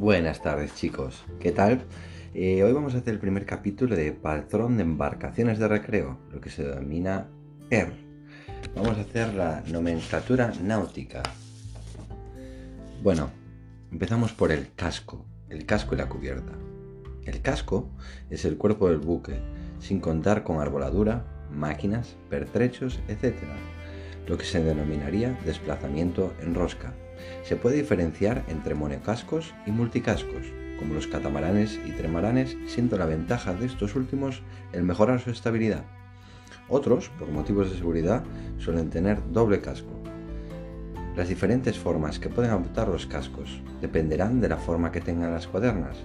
Buenas tardes chicos, ¿qué tal? Eh, hoy vamos a hacer el primer capítulo de Patrón de Embarcaciones de Recreo, lo que se denomina PER. Vamos a hacer la nomenclatura náutica. Bueno, empezamos por el casco, el casco y la cubierta. El casco es el cuerpo del buque, sin contar con arboladura, máquinas, pertrechos, etc., lo que se denominaría desplazamiento en rosca. Se puede diferenciar entre monocascos y multicascos, como los catamaranes y tremaranes, siendo la ventaja de estos últimos el mejorar su estabilidad. Otros, por motivos de seguridad, suelen tener doble casco. Las diferentes formas que pueden adoptar los cascos dependerán de la forma que tengan las cuadernas,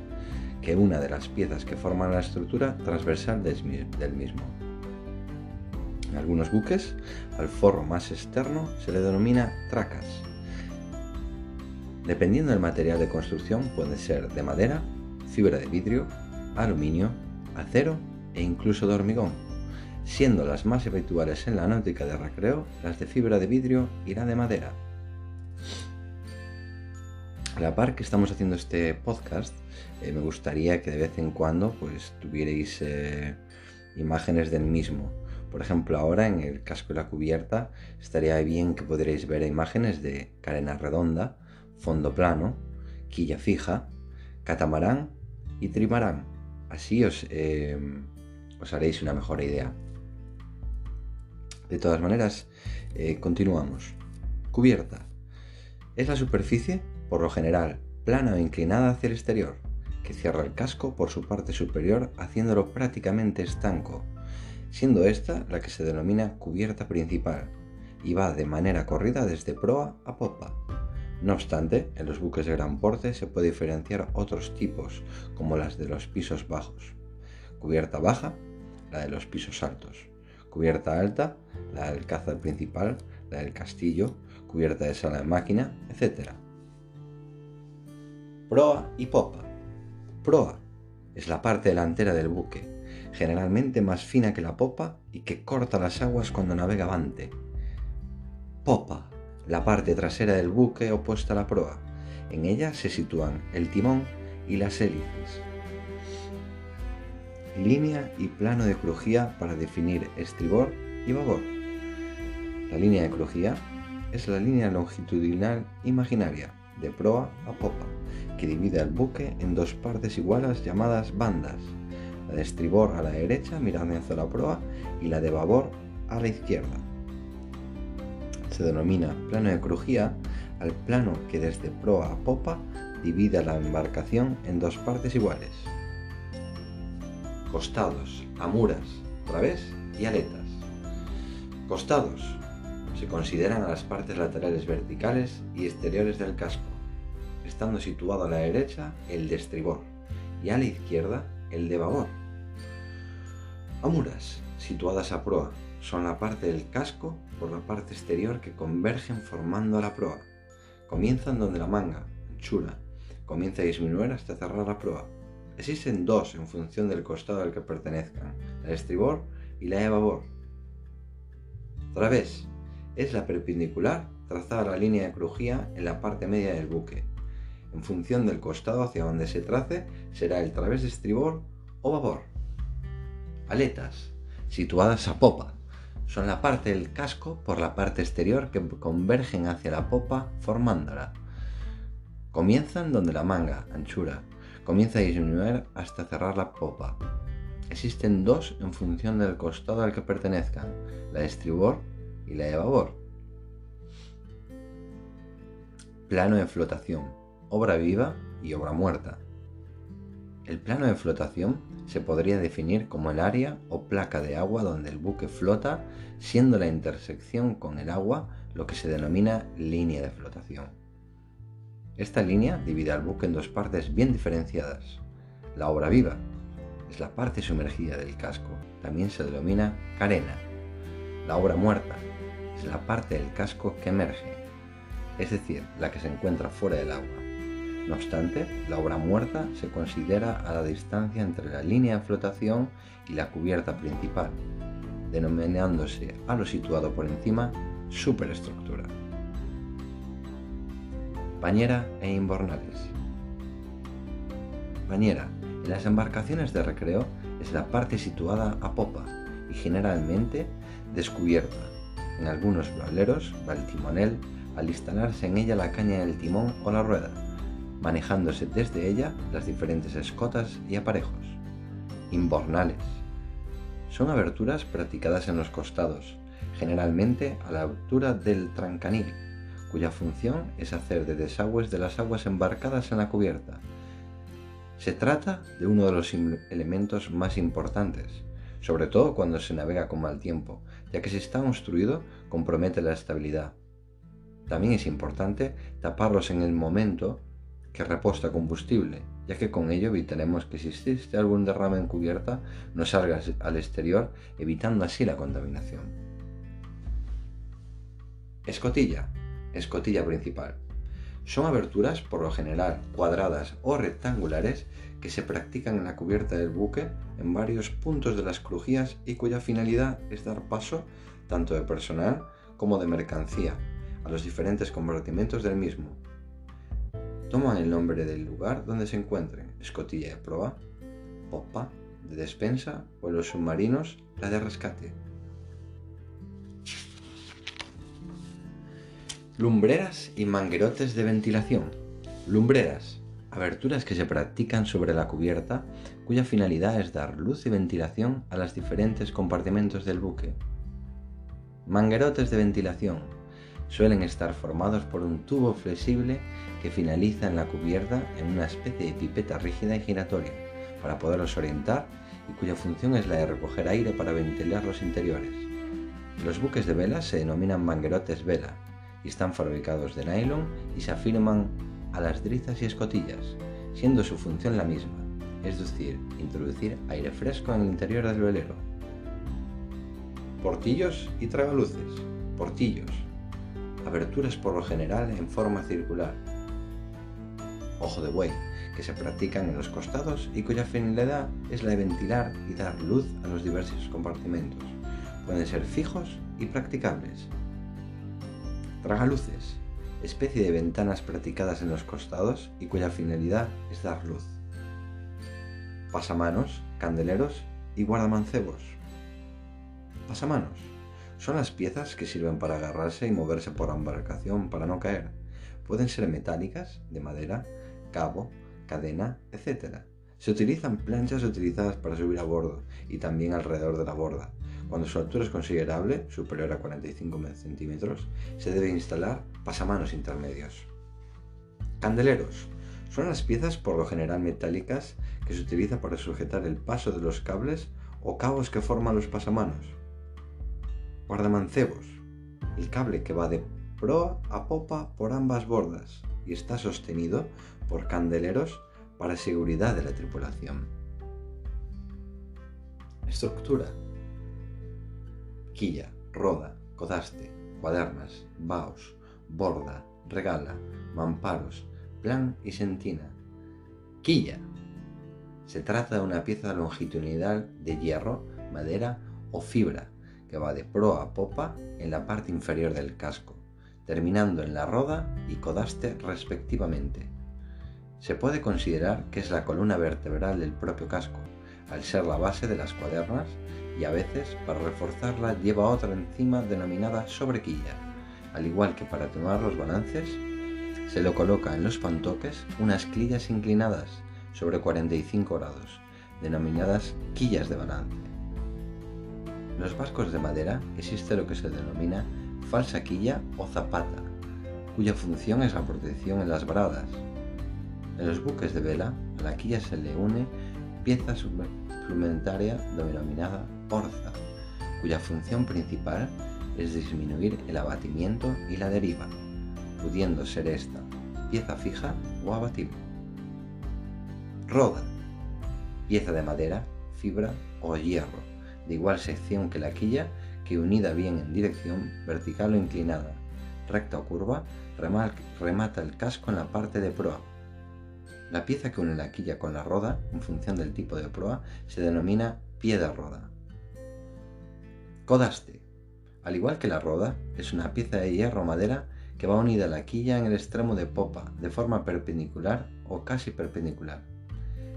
que una de las piezas que forman la estructura transversal del mismo. En algunos buques, al forro más externo se le denomina tracas Dependiendo del material de construcción puede ser de madera, fibra de vidrio, aluminio, acero e incluso de hormigón, siendo las más habituales en la náutica de recreo las de fibra de vidrio y la de madera. A la par que estamos haciendo este podcast, eh, me gustaría que de vez en cuando pues tuvierais eh, imágenes del mismo. Por ejemplo, ahora en el casco de la cubierta estaría bien que podréis ver imágenes de carena redonda, fondo plano, quilla fija, catamarán y trimarán. Así os, eh, os haréis una mejor idea. De todas maneras, eh, continuamos. Cubierta. Es la superficie, por lo general, plana o inclinada hacia el exterior, que cierra el casco por su parte superior haciéndolo prácticamente estanco, siendo esta la que se denomina cubierta principal y va de manera corrida desde proa a popa. No obstante, en los buques de gran porte se puede diferenciar otros tipos, como las de los pisos bajos. Cubierta baja, la de los pisos altos. Cubierta alta, la del alcázar principal, la del castillo, cubierta de sala de máquina, etc. Proa y popa. Proa es la parte delantera del buque, generalmente más fina que la popa y que corta las aguas cuando navega avante. Popa la parte trasera del buque opuesta a la proa. En ella se sitúan el timón y las hélices. Línea y plano de crujía para definir estribor y babor. La línea de crujía es la línea longitudinal imaginaria de proa a popa que divide al buque en dos partes iguales llamadas bandas, la de estribor a la derecha mirando hacia la proa y la de babor a la izquierda se denomina plano de crujía al plano que desde proa a popa divide la embarcación en dos partes iguales. Costados, amuras, través y aletas. Costados se consideran a las partes laterales verticales y exteriores del casco, estando situado a la derecha el de estribor y a la izquierda el de babor. Amuras, situadas a proa, son la parte del casco por la parte exterior que convergen formando la proa. Comienzan donde la manga, anchura, comienza a disminuir hasta cerrar la proa. Existen dos en función del costado al que pertenezcan, de estribor y la de babor. Través es la perpendicular trazada a la línea de crujía en la parte media del buque. En función del costado hacia donde se trace, será el través de estribor o babor. Aletas, situadas a popa, son la parte del casco por la parte exterior que convergen hacia la popa formándola. Comienzan donde la manga, anchura, comienza a disminuir hasta cerrar la popa. Existen dos en función del costado al que pertenezcan, la de estribor y la de babor. Plano de flotación, obra viva y obra muerta. El plano de flotación se podría definir como el área o placa de agua donde el buque flota, siendo la intersección con el agua lo que se denomina línea de flotación. Esta línea divide al buque en dos partes bien diferenciadas. La obra viva es la parte sumergida del casco, también se denomina carena. La obra muerta es la parte del casco que emerge, es decir, la que se encuentra fuera del agua. No obstante, la obra muerta se considera a la distancia entre la línea de flotación y la cubierta principal, denominándose a lo situado por encima superestructura. Pañera e inbornales. Bañera. En las embarcaciones de recreo es la parte situada a popa y generalmente descubierta. En algunos veleros va el timonel al instalarse en ella la caña del timón o la rueda, manejándose desde ella las diferentes escotas y aparejos. Imbornales. Son aberturas practicadas en los costados, generalmente a la altura del trancanil, cuya función es hacer de desagües de las aguas embarcadas en la cubierta. Se trata de uno de los elementos más importantes, sobre todo cuando se navega con mal tiempo, ya que si está construido compromete la estabilidad. También es importante taparlos en el momento que reposta combustible, ya que con ello evitaremos que si existe algún derrame en cubierta no salga al exterior, evitando así la contaminación. Escotilla escotilla principal. Son aberturas por lo general cuadradas o rectangulares que se practican en la cubierta del buque en varios puntos de las crujías y cuya finalidad es dar paso tanto de personal como de mercancía a los diferentes compartimentos del mismo. Toman el nombre del lugar donde se encuentren, escotilla de proa, popa, de despensa o en los submarinos la de rescate. Lumbreras y manguerotes de ventilación. Lumbreras, aberturas que se practican sobre la cubierta cuya finalidad es dar luz y ventilación a los diferentes compartimentos del buque. Manguerotes de ventilación suelen estar formados por un tubo flexible que finaliza en la cubierta en una especie de pipeta rígida y giratoria para poderlos orientar y cuya función es la de recoger aire para ventilar los interiores. Los buques de vela se denominan manguerotes vela y están fabricados de nylon y se afirman a las drizas y escotillas, siendo su función la misma, es decir, introducir aire fresco en el interior del velero. Portillos y tragaluces. Portillos. Aberturas por lo general en forma circular. Ojo de buey, que se practican en los costados y cuya finalidad es la de ventilar y dar luz a los diversos compartimentos. Pueden ser fijos y practicables. Tragaluces, especie de ventanas practicadas en los costados y cuya finalidad es dar luz. Pasamanos, candeleros y guardamancebos. Pasamanos son las piezas que sirven para agarrarse y moverse por embarcación para no caer. Pueden ser metálicas, de madera, cabo, cadena, etc. Se utilizan planchas utilizadas para subir a bordo y también alrededor de la borda, cuando su altura es considerable, superior a 45 centímetros, se debe instalar pasamanos intermedios. Candeleros. Son las piezas por lo general metálicas que se utilizan para sujetar el paso de los cables o cabos que forman los pasamanos. Guardamancebos. El cable que va de proa a popa por ambas bordas y está sostenido por candeleros para seguridad de la tripulación. Estructura quilla, roda, codaste, cuadernas, baos, borda, regala, mamparos, plan y sentina. Quilla. Se trata de una pieza longitudinal de hierro, madera o fibra que va de proa a popa en la parte inferior del casco, terminando en la roda y codaste respectivamente. Se puede considerar que es la columna vertebral del propio casco, al ser la base de las cuadernas y a veces para reforzarla lleva otra encima denominada sobrequilla. Al igual que para atenuar los balances, se le coloca en los pantoques unas quillas inclinadas sobre 45 grados, denominadas quillas de balance. Los barcos de madera existe lo que se denomina falsa quilla o zapata, cuya función es la protección en las bradas. En los buques de vela, a la quilla se le une pieza suplementaria denominada orza, cuya función principal es disminuir el abatimiento y la deriva, pudiendo ser esta pieza fija o abatible. Roda, pieza de madera, fibra o hierro, de igual sección que la quilla, que unida bien en dirección vertical o inclinada, recta o curva, remata el casco en la parte de proa. La pieza que une la quilla con la roda, en función del tipo de proa, se denomina pie de roda. Codaste. Al igual que la roda, es una pieza de hierro o madera que va unida a la quilla en el extremo de popa de forma perpendicular o casi perpendicular.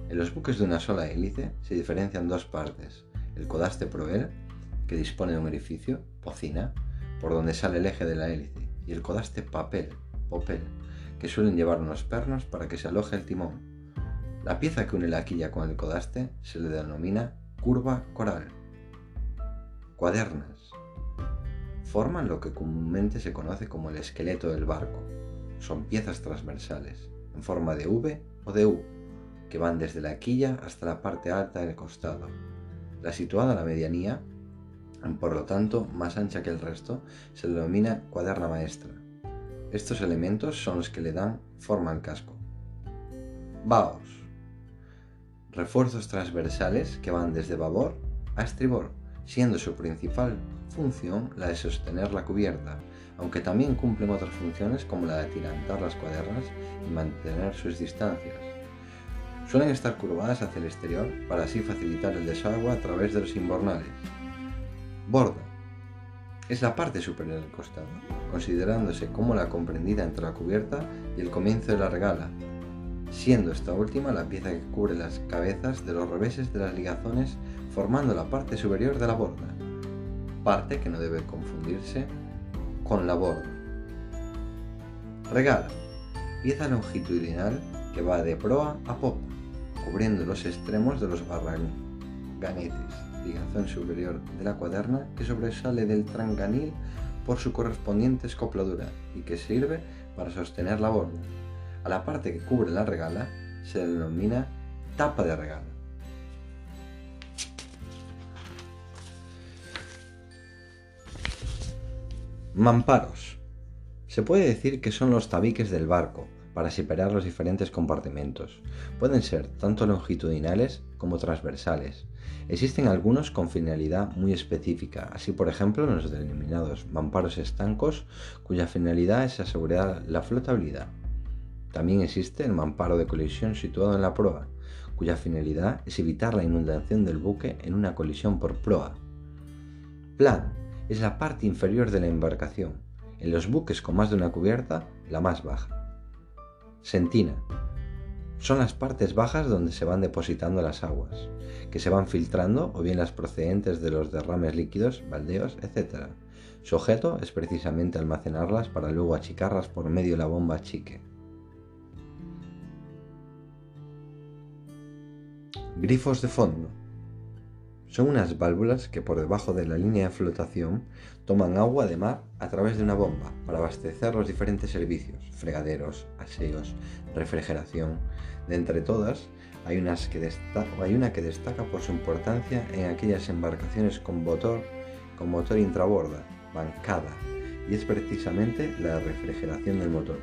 En los buques de una sola hélice se diferencian dos partes, el codaste proel, que dispone de un orificio, pocina, por donde sale el eje de la hélice, y el codaste papel, popel, que suelen llevar unos pernos para que se aloje el timón. La pieza que une la quilla con el codaste se le denomina curva coral. Cuadernas. Forman lo que comúnmente se conoce como el esqueleto del barco. Son piezas transversales, en forma de V o de U, que van desde la quilla hasta la parte alta del costado. La situada a la medianía, por lo tanto más ancha que el resto, se denomina cuaderna maestra. Estos elementos son los que le dan forma al casco. Baos. Refuerzos transversales que van desde babor a estribor siendo su principal función la de sostener la cubierta, aunque también cumplen otras funciones como la de atirantar las cuadernas y mantener sus distancias. Suelen estar curvadas hacia el exterior para así facilitar el desagüe a través de los imbornales. Borda. Es la parte superior del costado, considerándose como la comprendida entre la cubierta y el comienzo de la regala, siendo esta última la pieza que cubre las cabezas de los reveses de las ligazones formando la parte superior de la borda, parte que no debe confundirse con la borda. Regala, pieza longitudinal que va de proa a popa, cubriendo los extremos de los barranganetes, ligazón superior de la cuaderna que sobresale del tranganil por su correspondiente escopladura y que sirve para sostener la borda. A la parte que cubre la regala se denomina tapa de regala. Mamparos. Se puede decir que son los tabiques del barco para separar los diferentes compartimentos. Pueden ser tanto longitudinales como transversales. Existen algunos con finalidad muy específica, así por ejemplo los denominados mamparos estancos, cuya finalidad es asegurar la flotabilidad. También existe el mamparo de colisión situado en la proa, cuya finalidad es evitar la inundación del buque en una colisión por proa. Plan es la parte inferior de la embarcación, en los buques con más de una cubierta, la más baja. Sentina. Son las partes bajas donde se van depositando las aguas, que se van filtrando o bien las procedentes de los derrames líquidos, baldeos, etc. Su objeto es precisamente almacenarlas para luego achicarlas por medio de la bomba chique. Grifos de fondo. Son unas válvulas que por debajo de la línea de flotación toman agua de mar a través de una bomba para abastecer los diferentes servicios, fregaderos, aseos, refrigeración. De entre todas, hay, una que destaca por su importancia en aquellas embarcaciones con motor, con motor intraborda, bancada, y es precisamente la refrigeración del motor.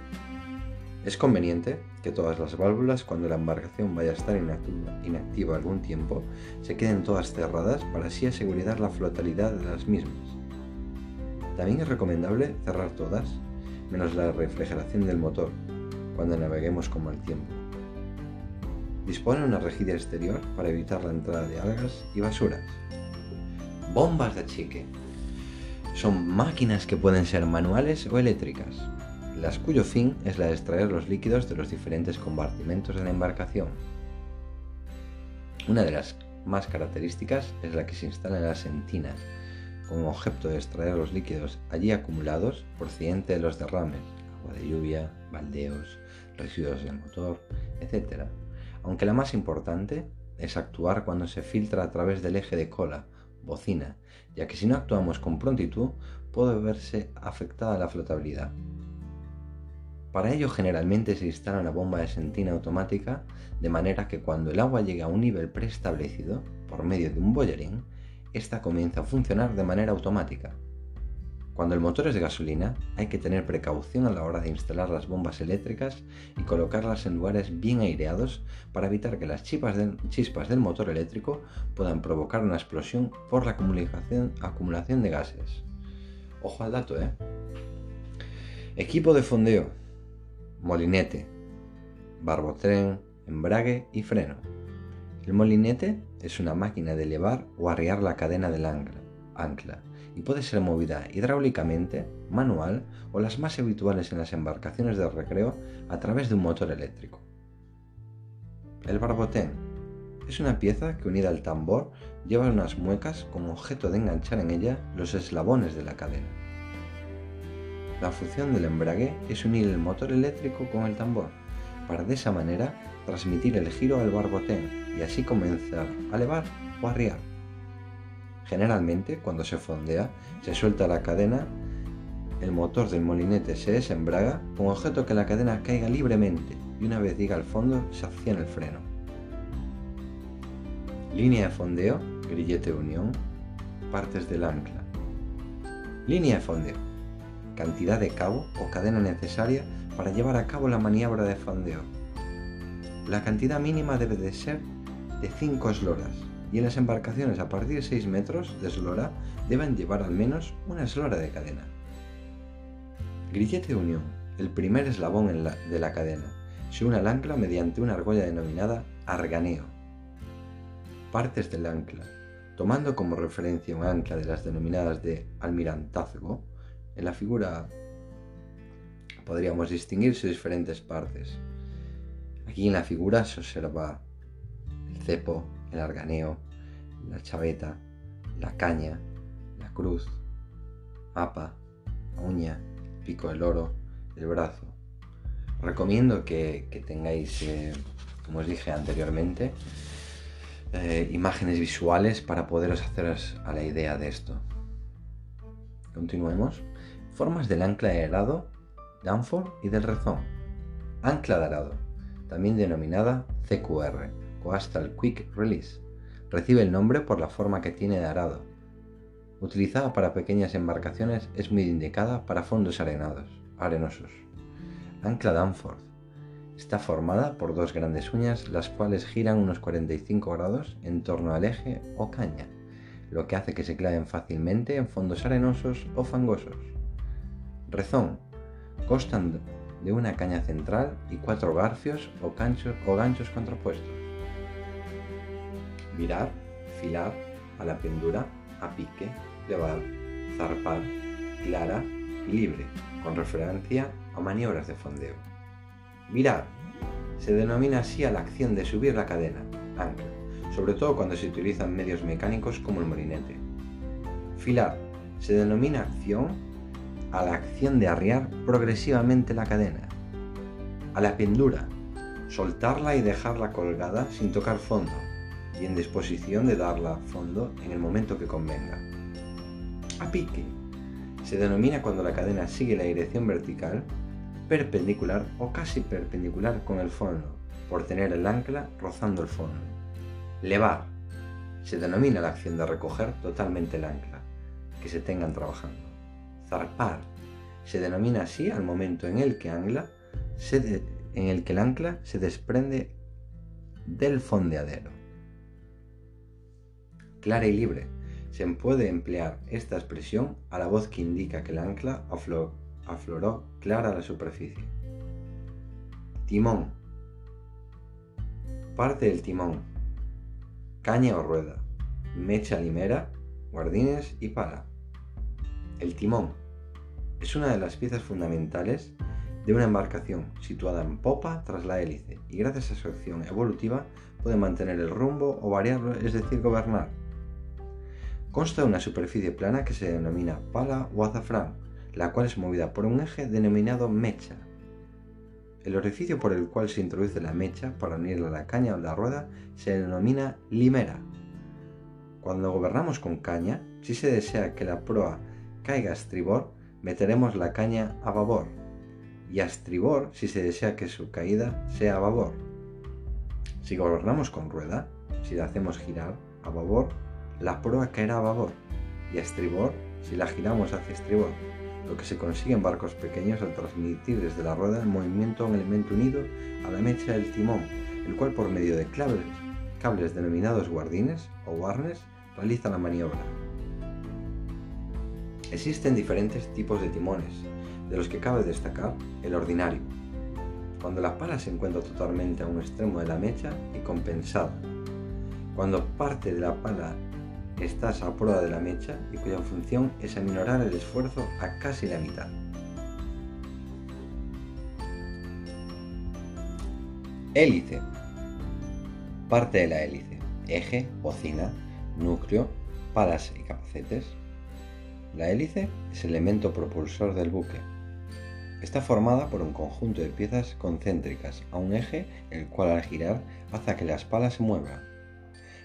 Es conveniente que todas las válvulas, cuando la embarcación vaya a estar inactiva, algún tiempo, se queden todas cerradas para así asegurar la flotabilidad de las mismas. También es recomendable cerrar todas, menos la refrigeración del motor, cuando naveguemos con mal tiempo. Dispone una rejilla exterior para evitar la entrada de algas y basuras. Bombas de chique. Son máquinas que pueden ser manuales o eléctricas las cuyo fin es la de extraer los líquidos de los diferentes compartimentos de la embarcación. Una de las más características es la que se instala en las sentinas, con objeto de extraer los líquidos allí acumulados procedente de los derrames, agua de lluvia, baldeos, residuos del motor, etc. Aunque la más importante es actuar cuando se filtra a través del eje de cola, bocina, ya que si no actuamos con prontitud puede verse afectada la flotabilidad. Para ello generalmente se instala una bomba de sentina automática de manera que cuando el agua llegue a un nivel preestablecido por medio de un boilerín, esta comienza a funcionar de manera automática. Cuando el motor es de gasolina, hay que tener precaución a la hora de instalar las bombas eléctricas y colocarlas en lugares bien aireados para evitar que las chispas, del motor eléctrico puedan provocar una explosión por la acumulación, de gases. Ojo al dato, ¿eh? Equipo de fondeo molinete, barbotren, embrague y freno. El molinete es una máquina de elevar o arriar la cadena del ancla, ancla y puede ser movida hidráulicamente, manual o las más habituales en las embarcaciones de recreo a través de un motor eléctrico. El barbotén Es una pieza que unida al tambor lleva unas muecas como objeto de enganchar en ella los eslabones de la cadena. La función del embrague es unir el motor eléctrico con el tambor, para de esa manera transmitir el giro al barbotén y así comenzar a levar o arriar. Generalmente, cuando se fondea, se suelta la cadena, el motor del molinete se desembraga con objeto que la cadena caiga libremente y una vez diga al fondo se acciona el freno. Línea de fondeo, grillete de unión, partes del ancla. Línea de fondeo, cantidad de cabo o cadena necesaria para llevar a cabo la maniobra de fondeo. La cantidad mínima debe de ser de 5 esloras y en las embarcaciones a partir de 6 metros de eslora deben llevar al menos una eslora de cadena. Grillete de unión, el primer eslabón de la cadena. Se une al ancla mediante una argolla denominada arganeo partes del ancla, tomando como referencia un ancla de las denominadas de almirantazgo, en la figura podríamos distinguir sus diferentes partes. Aquí en la figura se observa el cepo, el arganeo, la chaveta, la caña, la cruz, mapa, uña, pico del oro, el brazo. Recomiendo que, tengáis, eh, como os dije anteriormente, eh, imágenes visuales para poderos haceros a la idea de esto. Continuemos. Formas del ancla de arado, Danforth y del rezón. Ancla de arado, también denominada CQR, Coastal Quick Release. Recibe el nombre por la forma que tiene de arado. Utilizada para pequeñas embarcaciones, es muy indicada para fondos arenados, arenosos. Ancla Danforth Está formada por dos grandes uñas, las cuales giran unos 45 grados en torno al eje o caña, lo que hace que se claven fácilmente en fondos arenosos o fangosos. Rezón. Constan de una caña central y cuatro garfios o, o ganchos contrapuestos. Virar, filar, a la pendura, a pique, levar, zarpar, clara libre, con referencia a maniobras de fondeo. Virar. Se denomina así a la acción de subir la cadena, ancla, sobre todo cuando se utilizan medios mecánicos como el molinete. Filar. Se denomina acción a la acción de arriar progresivamente la cadena. A la pendura. Soltarla y dejarla colgada sin tocar fondo y en disposición de darla fondo en el momento que convenga. A pique. Se denomina cuando la cadena sigue la dirección vertical perpendicular o casi perpendicular con el fondo, por tener el ancla rozando el fondo. Levar. Se denomina la acción de recoger totalmente el ancla, que se tengan trabajando. Zarpar. Se denomina así al momento en el que, en el, que el ancla se desprende del fondeadero. Clara y libre. Se puede emplear esta expresión a la voz que indica que el ancla afloró clara la superficie. Timón. Parte del timón. Caña o rueda. Mecha limera, guardines y pala. El timón es una de las piezas fundamentales de una embarcación situada en popa tras la hélice y gracias a su acción evolutiva puede mantener el rumbo o variarlo, es decir, gobernar. Consta de una superficie plana que se denomina pala o azafrán, la cual es movida por un eje denominado mecha. El orificio por el cual se introduce la mecha para unirla a la caña o la rueda se denomina limera. Cuando gobernamos con caña, si se desea que la proa caiga a estribor, meteremos la caña a babor, y a estribor si se desea que su caída sea a babor. Si gobernamos con rueda, si la hacemos girar a babor, la proa caerá a babor, y a estribor si la giramos hacia estribor lo que se consigue en barcos pequeños al transmitir desde la rueda el movimiento a un elemento unido a la mecha del timón, el cual por medio de cables, cables denominados guardines o warnes realiza la maniobra. Existen diferentes tipos de timones, de los que cabe destacar el ordinario, cuando la pala se encuentra totalmente a un extremo de la mecha y compensada, cuando parte de la pala estás a prueba de la mecha y cuya función es aminorar el esfuerzo a casi la mitad. Hélice. Parte de la hélice. eje, bocina, núcleo, palas y capacetes. La hélice es el elemento propulsor del buque. Está formada por un conjunto de piezas concéntricas a un eje, el cual al girar hace que las palas se muevan.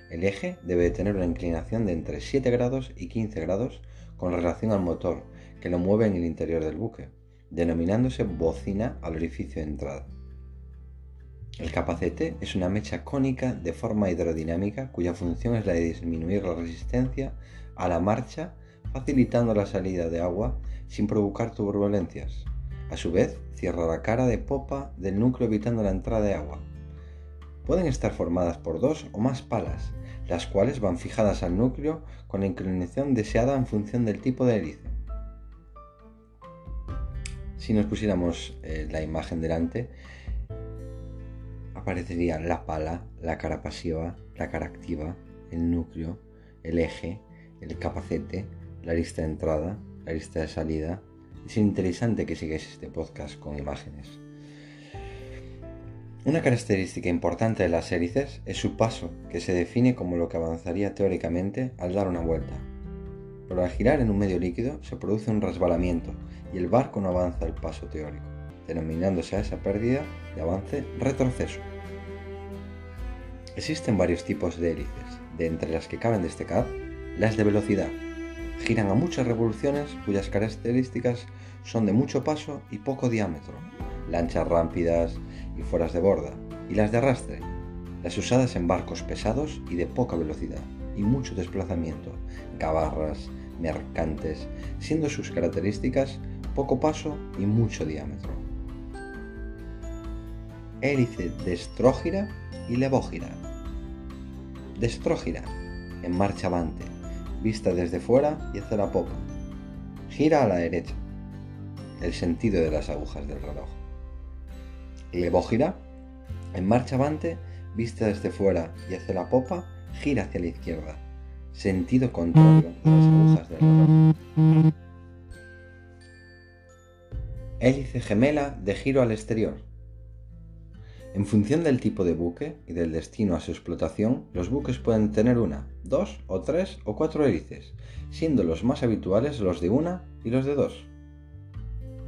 El eje debe tener una inclinación de entre 7 grados y 15 grados con relación al motor que lo mueve en el interior del buque, denominándose bocina al orificio de entrada. El capacete es una mecha cónica de forma hidrodinámica cuya función es la de disminuir la resistencia a la marcha facilitando la salida de agua sin provocar turbulencias. A su vez, cierra la cara de popa del núcleo evitando la entrada de agua. Pueden estar formadas por dos o más palas, las cuales van fijadas al núcleo con la inclinación deseada en función del tipo de hélice. Si nos pusiéramos eh, la imagen delante, aparecería la pala, la cara pasiva, la cara activa, el núcleo, el eje, el capacete, la lista de entrada, la lista de salida. Es interesante que sigáis este podcast con imágenes. Una característica importante de las hélices es su paso, que se define como lo que avanzaría teóricamente al dar una vuelta. Pero al girar en un medio líquido se produce un resbalamiento y el barco no avanza el paso teórico, denominándose a esa pérdida de avance retroceso. Existen varios tipos de hélices, de entre las que caben destacar las de velocidad, giran a muchas revoluciones cuyas características son de mucho paso y poco diámetro, lanchas rápidas y fueras de borda, y las de arrastre, las usadas en barcos pesados y de poca velocidad y mucho desplazamiento, gabarras, mercantes, siendo sus características poco paso y mucho diámetro. Hélice destrógira y levógira. Destrógira, en marcha avante, vista desde fuera y hacia la popa. Gira a la derecha, el sentido de las agujas del reloj. Levógira, en marcha avante, vista desde fuera y hacia la popa, gira hacia la izquierda, sentido contrario de las agujas del reloj. Hélice gemela de giro al exterior. En función del tipo de buque y del destino a su explotación, los buques pueden tener una, dos o tres o cuatro hélices, siendo los más habituales los de una y los de dos.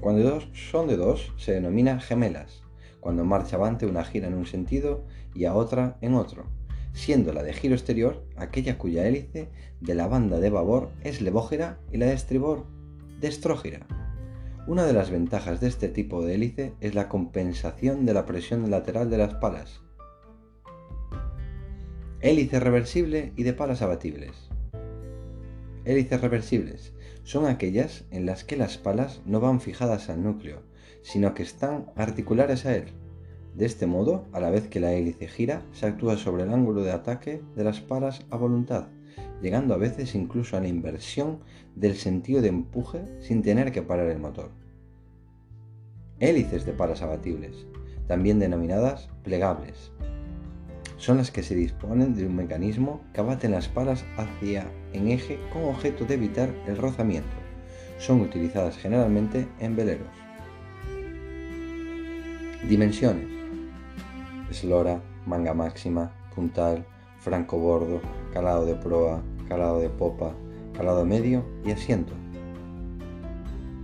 Cuando dos son de dos, se denomina gemelas, cuando marcha avante una gira en un sentido y a otra en otro, siendo la de giro exterior aquella cuya hélice de la banda de babor es levógira y la de estribor destrógira. Una de las ventajas de este tipo de hélice es la compensación de la presión lateral de las palas. Hélice reversible y de palas abatibles. Hélices reversibles son aquellas en las que las palas no van fijadas al núcleo, sino que están articulares a él. De este modo, a la vez que la hélice gira, se actúa sobre el ángulo de ataque de las palas a voluntad, llegando a veces incluso a la inversión del sentido de empuje sin tener que parar el motor. Hélices de palas abatibles, también denominadas plegables, son las que se disponen de un mecanismo que abaten las palas hacia en eje con objeto de evitar el rozamiento. Son utilizadas generalmente en veleros. Dimensiones. Eslora, manga máxima, puntal, franco bordo, calado de proa, calado de popa, calado medio y asiento.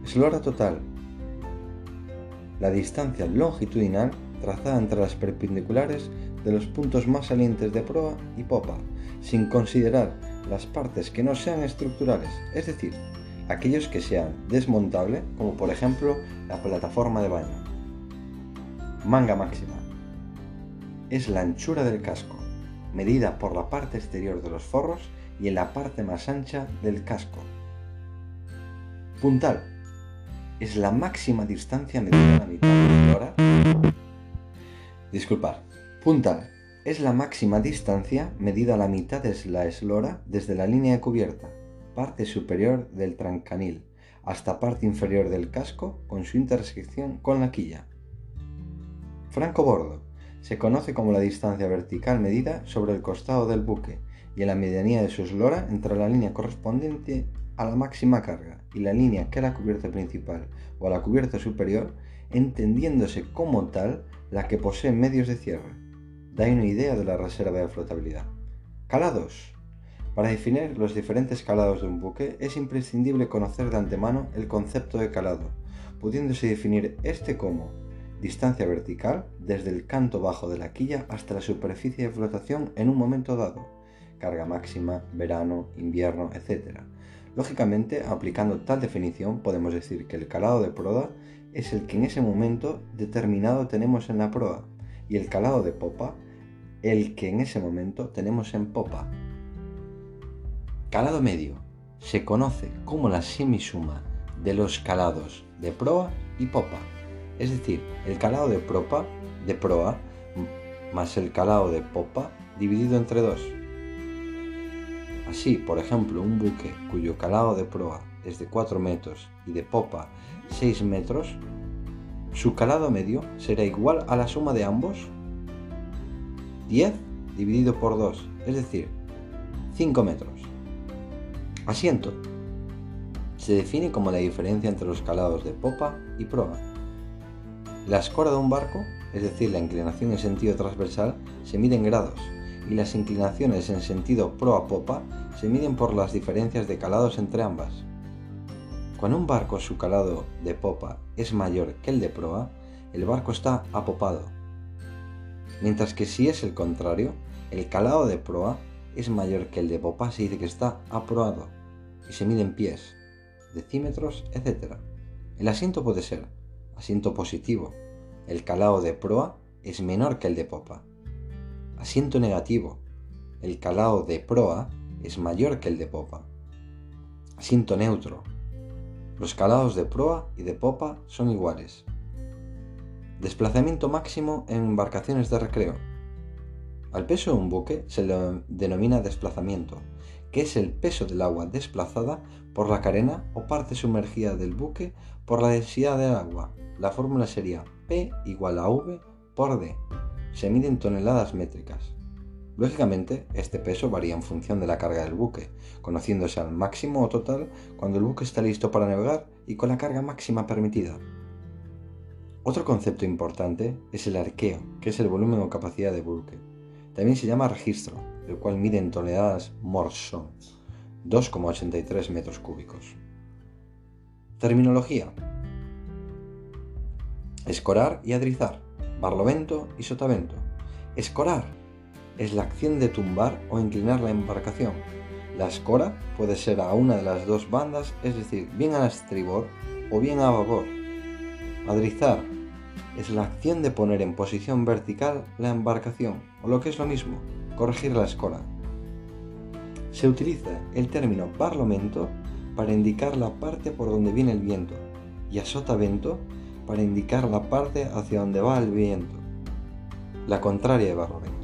Eslora total. La distancia longitudinal trazada entre las perpendiculares de los puntos más salientes de proa y popa, sin considerar las partes que no sean estructurales, es decir, aquellos que sean desmontables, como por ejemplo la plataforma de baño. Manga máxima. Es la anchura del casco, medida por la parte exterior de los forros y en la parte más ancha del casco. Puntal. Es la máxima distancia medida a la mitad de hora. Disculpad. Puntal. Es la máxima distancia medida a la mitad de la eslora desde la línea de cubierta, parte superior del trancanil, hasta parte inferior del casco con su intersección con la quilla. Franco bordo. Se conoce como la distancia vertical medida sobre el costado del buque y en la medianía de su eslora entre la línea correspondiente a la máxima carga y la línea que a la cubierta principal o a la cubierta superior, entendiéndose como tal la que posee medios de cierre. Da una idea de la reserva de flotabilidad. Calados. Para definir los diferentes calados de un buque es imprescindible conocer de antemano el concepto de calado, pudiéndose definir este como distancia vertical desde el canto bajo de la quilla hasta la superficie de flotación en un momento dado, carga máxima, verano, invierno, etc. Lógicamente, aplicando tal definición, podemos decir que el calado de proa es el que en ese momento determinado tenemos en la proa y el calado de popa el que en ese momento tenemos en popa. Calado medio se conoce como la semisuma de los calados de proa y popa, es decir, el calado de proa, de proa más el calado de popa dividido entre dos. Así, por ejemplo, un buque cuyo calado de proa es de 4 metros y de popa 6 metros, su calado medio será igual a la suma de ambos 10 dividido por 2, es decir, 5 metros. Asiento. Se define como la diferencia entre los calados de popa y proa. La escora de un barco, es decir, la inclinación en sentido transversal, se mide en grados y las inclinaciones en sentido proa-popa se miden por las diferencias de calados entre ambas. Cuando un barco su calado de popa es mayor que el de proa, el barco está apopado. Mientras que si es el contrario, el calado de proa es mayor que el de popa, se dice que está aproado y se mide en pies, decímetros, etc. El asiento puede ser asiento positivo. El calado de proa es menor que el de popa. Asiento negativo. El calado de proa es mayor que el de popa. Asiento neutro. Los calados de proa y de popa son iguales. Desplazamiento máximo en embarcaciones de recreo. Al peso de un buque se le denomina desplazamiento que es el peso del agua desplazada por la carena o parte sumergida del buque por la densidad del agua. La fórmula sería P igual a V por D. Se mide en toneladas métricas. Lógicamente, este peso varía en función de la carga del buque, conociéndose al máximo o total cuando el buque está listo para navegar y con la carga máxima permitida. Otro concepto importante es el arqueo, que es el volumen o capacidad de buque. También se llama registro, el cual mide en toneladas Morson, 2,83 metros cúbicos. Terminología. Escorar y adrizar, barlovento y sotavento. Escorar es la acción de tumbar o inclinar la embarcación. La escora puede ser a una de las dos bandas, es decir, bien a estribor o bien a babor. Adrizar es la acción de poner en posición vertical la embarcación, o lo que es lo mismo, corregir la escora. Se utiliza el término barlomento para indicar la parte por donde viene el viento y asotavento para indicar la parte hacia donde va el viento, la contraria de barlomento.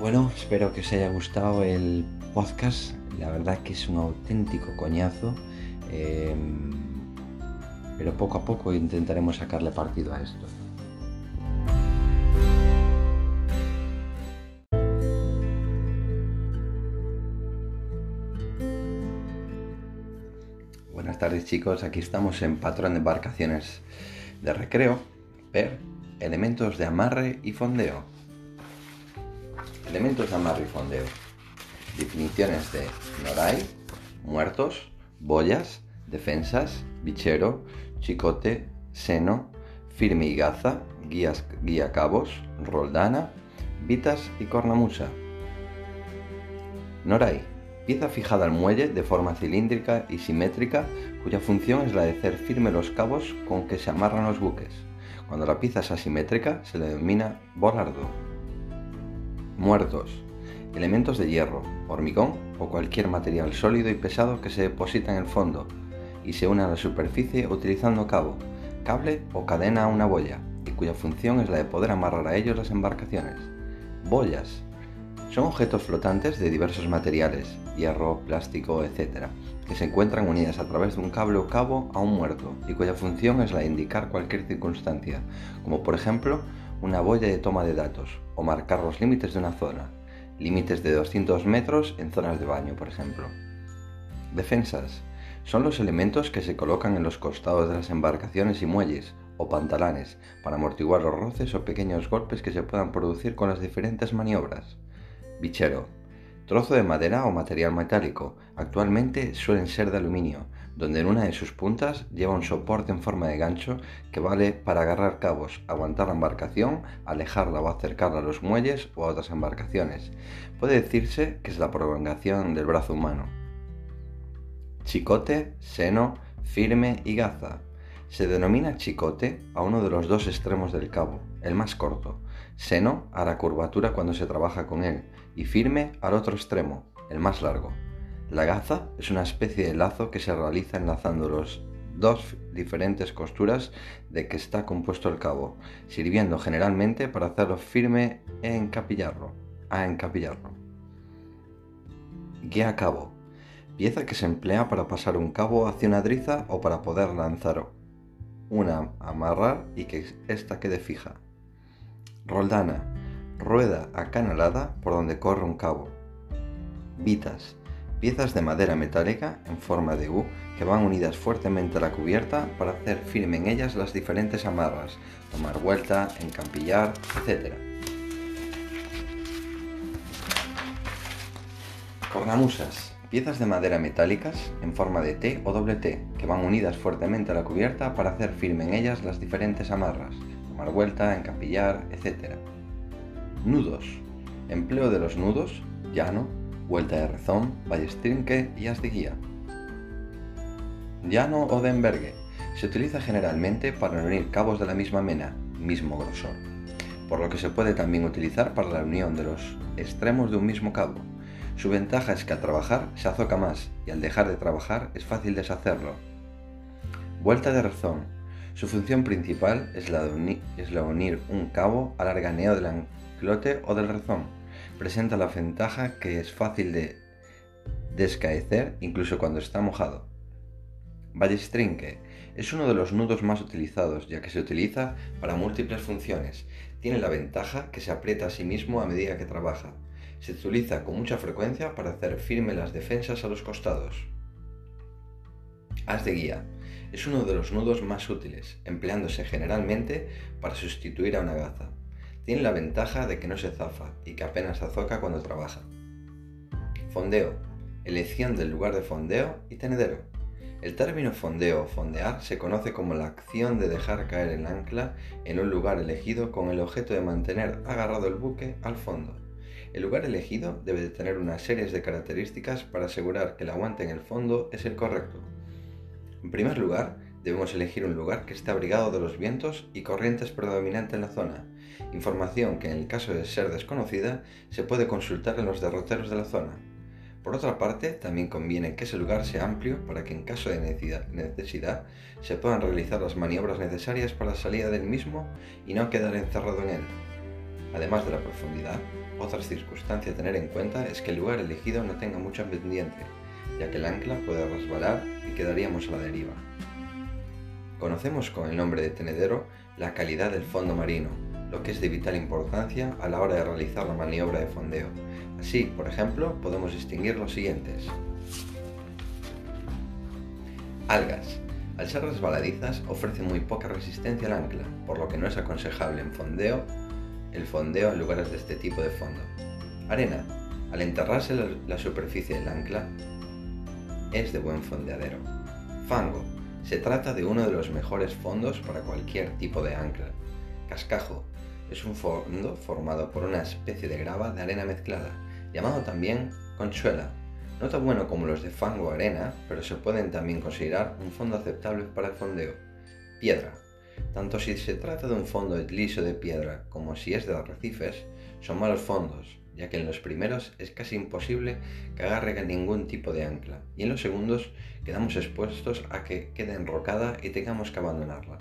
Bueno, espero que os haya gustado el podcast. La verdad que es un auténtico coñazo. Em, pero poco a poco intentaremos sacarle partido a esto. Buenas tardes chicos, aquí estamos en Patrón de Embarcaciones de Recreo, ver elementos de amarre y fondeo. Elementos de amarre y fondeo. Definiciones de noray, muertos, boyas, defensas, bichero, chicote, seno, firme y gaza, guías, guía cabos, roldana, vitas y cornamusa. Noray, Pieza fijada al muelle de forma cilíndrica y simétrica, cuya función es la de hacer firme los cabos con que se amarran los buques. Cuando la pieza es asimétrica, se le denomina bolardo. Muertos. Elementos de hierro, hormigón o cualquier material sólido y pesado que se deposita en el fondo y se une a la superficie utilizando cabo, cable o cadena a una boya, y cuya función es la de poder amarrar a ellos las embarcaciones. Boyas son objetos flotantes de diversos materiales, hierro, plástico, etc., que se encuentran unidas a través de un cable o cabo a un muerto y cuya función es la de indicar cualquier circunstancia, como por ejemplo una boya de toma de datos o marcar los límites de una zona, límites de 200 metros en zonas de baño, por ejemplo. Defensas son los elementos que se colocan en los costados de las embarcaciones y muelles o pantalanes para amortiguar los roces o pequeños golpes que se puedan producir con las diferentes maniobras. Bichero. Trozo de madera o material metálico. Actualmente suelen ser de aluminio, donde en una de sus puntas lleva un soporte en forma de gancho que vale para agarrar cabos, aguantar la embarcación, alejarla o acercarla a los muelles o a otras embarcaciones. Puede decirse que es la prolongación del brazo humano. Chicote, seno, firme y gaza. Se denomina chicote a uno de los dos extremos del cabo, el más corto, seno a la curvatura cuando se trabaja con él y firme al otro extremo, el más largo. La gaza es una especie de lazo que se realiza enlazando los dos diferentes costuras de que está compuesto el cabo, sirviendo generalmente para hacerlo firme e encapillarlo, a encapillarlo. Guía cabo. Pieza que se emplea para pasar un cabo hacia una driza o para poder lanzar una amarrar y que ésta quede fija. Roldana, rueda acanalada por donde corre un cabo. Vitas, piezas de madera metálica en forma de U que van unidas fuertemente a la cubierta para hacer firme en ellas las diferentes amarras, tomar vuelta, encampillar, etc. Cornamusas, Piezas de madera metálicas en forma de T o doble T que van unidas fuertemente a la cubierta para hacer firme en ellas las diferentes amarras, tomar vuelta, encapillar, etc. Nudos. Empleo de los nudos, llano, vuelta de rezón, ballestrinque y as de guía. Llano o de. Se utiliza generalmente para unir cabos de la misma mena, mismo grosor, por lo que se puede también utilizar para la unión de los extremos de un mismo cabo. Su ventaja es que al trabajar se azoca más y al dejar de trabajar es fácil deshacerlo. Vuelta de razón. Su función principal es la de, unir, un cabo al arganeo del anclote o del razón. Presenta la ventaja que es fácil de descaecer incluso cuando está mojado. Ballestrinque es uno de los nudos más utilizados ya que se utiliza para múltiples funciones. Tiene la ventaja que se aprieta a sí mismo a medida que trabaja se utiliza con mucha frecuencia para hacer firme las defensas a los costados. Haz de guía. Es uno de los nudos más útiles, empleándose generalmente para sustituir a una gaza. Tiene la ventaja de que no se zafa y que apenas azoca cuando trabaja. Fondeo. Elección del lugar de fondeo y tenedero. El término fondeo o fondear se conoce como la acción de dejar caer el ancla en un lugar elegido con el objeto de mantener agarrado el buque al fondo. El lugar elegido debe de tener una serie de características para asegurar que el aguante en el fondo es el correcto. En primer lugar, debemos elegir un lugar que esté abrigado de los vientos y corrientes predominantes en la zona, información que en el caso de ser desconocida se puede consultar en los derroteros de la zona. Por otra parte, también conviene que ese lugar sea amplio para que en caso de necesidad se puedan realizar las maniobras necesarias para la salida del mismo y no quedar encerrado en él. Además de la profundidad, otra circunstancia a tener en cuenta es que el lugar elegido no tenga mucha pendiente, ya que el ancla puede resbalar y quedaríamos a la deriva. Conocemos con el nombre de tenedero la calidad del fondo marino, lo que es de vital importancia a la hora de realizar la maniobra de fondeo. Así, por ejemplo, podemos distinguir los siguientes. Algas. Al ser resbaladizas, ofrecen muy poca resistencia al ancla, por lo que no es aconsejable en fondeo el fondeo en lugares de este tipo de fondo. Arena. Al enterrarse la, superficie del ancla, es de buen fondeadero. Fango. Se trata de uno de los mejores fondos para cualquier tipo de ancla. Cascajo. Es un fondo formado por una especie de grava de arena mezclada, llamado también conchuela. No tan bueno como los de fango o arena, pero se pueden también considerar un fondo aceptable para el fondeo. Piedra. Tanto si se trata de un fondo liso de piedra como si es de arrecifes, son malos fondos, ya que en los primeros es casi imposible que agarre ningún tipo de ancla, y en los segundos quedamos expuestos a que quede enrocada y tengamos que abandonarla.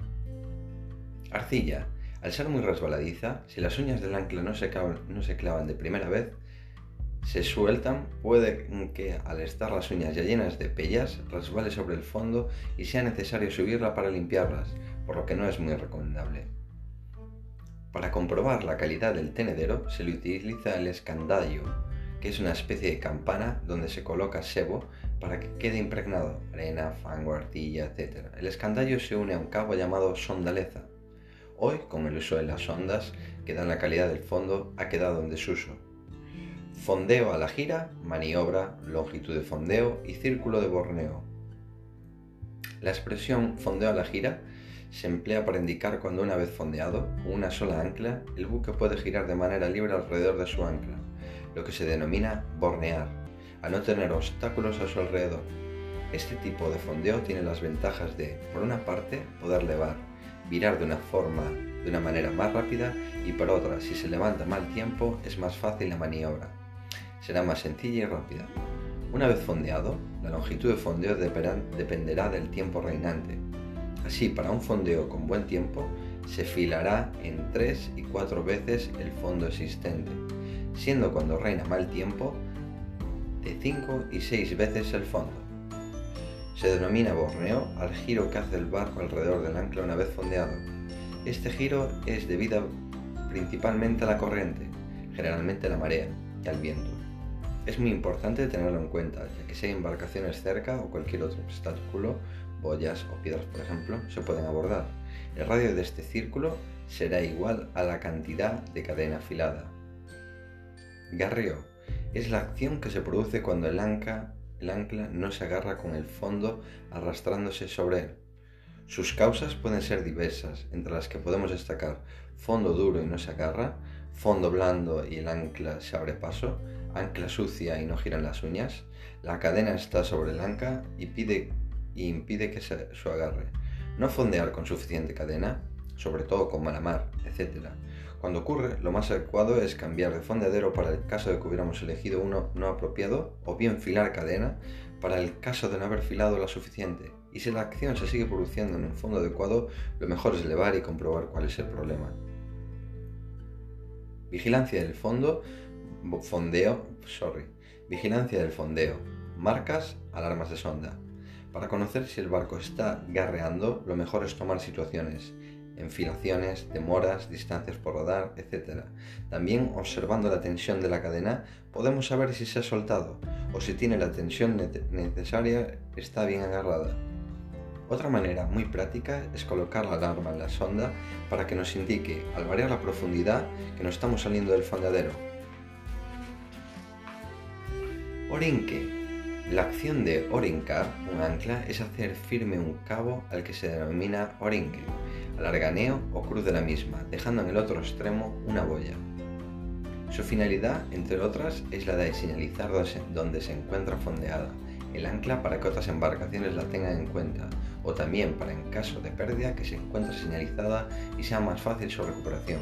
Arcilla. Al ser muy resbaladiza, si las uñas del ancla no se, clavan de primera vez, se sueltan, puede que al estar las uñas ya llenas de pellas resbale sobre el fondo y sea necesario subirla para limpiarlas, por lo que no es muy recomendable. Para comprobar la calidad del tenedero se le utiliza el escandallo, que es una especie de campana donde se coloca sebo para que quede impregnado, arena, fango, artilla, etc. El escandallo se une a un cabo llamado sondaleza. Hoy, con el uso de las sondas que dan la calidad del fondo, ha quedado en desuso. Fondeo a la gira, maniobra, longitud de fondeo y círculo de borneo. La expresión fondeo a la gira se emplea para indicar cuando una vez fondeado, con una sola ancla, el buque puede girar de manera libre alrededor de su ancla, lo que se denomina bornear, a no tener obstáculos a su alrededor. Este tipo de fondeo tiene las ventajas de, por una parte, poder levar, virar de una forma, de una manera más rápida y por otra, si se levanta mal tiempo, es más fácil la maniobra. Será más sencilla y rápida. Una vez fondeado, la longitud de fondeo dependerá del tiempo reinante, Así, para un fondeo con buen tiempo, se filará en 3 y 4 veces el fondo existente, siendo cuando reina mal tiempo de 5 y 6 veces el fondo. Se denomina borneo al giro que hace el barco alrededor del ancla una vez fondeado. Este giro es debido principalmente a la corriente, generalmente a la marea y al viento. Es muy importante tenerlo en cuenta, ya que si hay embarcaciones cerca o cualquier otro obstáculo, boyas o piedras por ejemplo, se pueden abordar. El radio de este círculo será igual a la cantidad de cadena afilada. Garreo es la acción que se produce cuando el, ancla, el ancla no se agarra con el fondo arrastrándose sobre él. Sus causas pueden ser diversas, entre las que podemos destacar fondo duro y no se agarra, fondo blando y el ancla se abre paso, ancla sucia y no giran las uñas, la cadena está sobre el ancla y pide y impide que se, su agarre. No fondear con suficiente cadena, sobre todo con mala mar, etc. Cuando ocurre, lo más adecuado es cambiar de fondeadero para el caso de que hubiéramos elegido uno no apropiado, o bien filar cadena para el caso de no haber filado la suficiente. Y si la acción se sigue produciendo en un fondo adecuado, lo mejor es elevar y comprobar cuál es el problema. Vigilancia del fondo, fondeo, sorry, vigilancia del fondeo, marcas, alarmas de sonda. Para conocer si el barco está garreando, lo mejor es tomar situaciones, enfilaciones, demoras, distancias por rodar, etc. También observando la tensión de la cadena podemos saber si se ha soltado o si tiene la tensión necesaria está bien agarrada. Otra manera muy práctica es colocar la alarma en la sonda para que nos indique, al variar la profundidad, que no estamos saliendo del fondadero. Orinque la acción de orincar un ancla es hacer firme un cabo al que se denomina orinque, alarganeo o cruz de la misma, dejando en el otro extremo una boya. Su finalidad, entre otras, es la de señalizar dónde se encuentra fondeada el ancla para que otras embarcaciones la tengan en cuenta, o también para en caso de pérdida que se encuentre señalizada y sea más fácil su recuperación.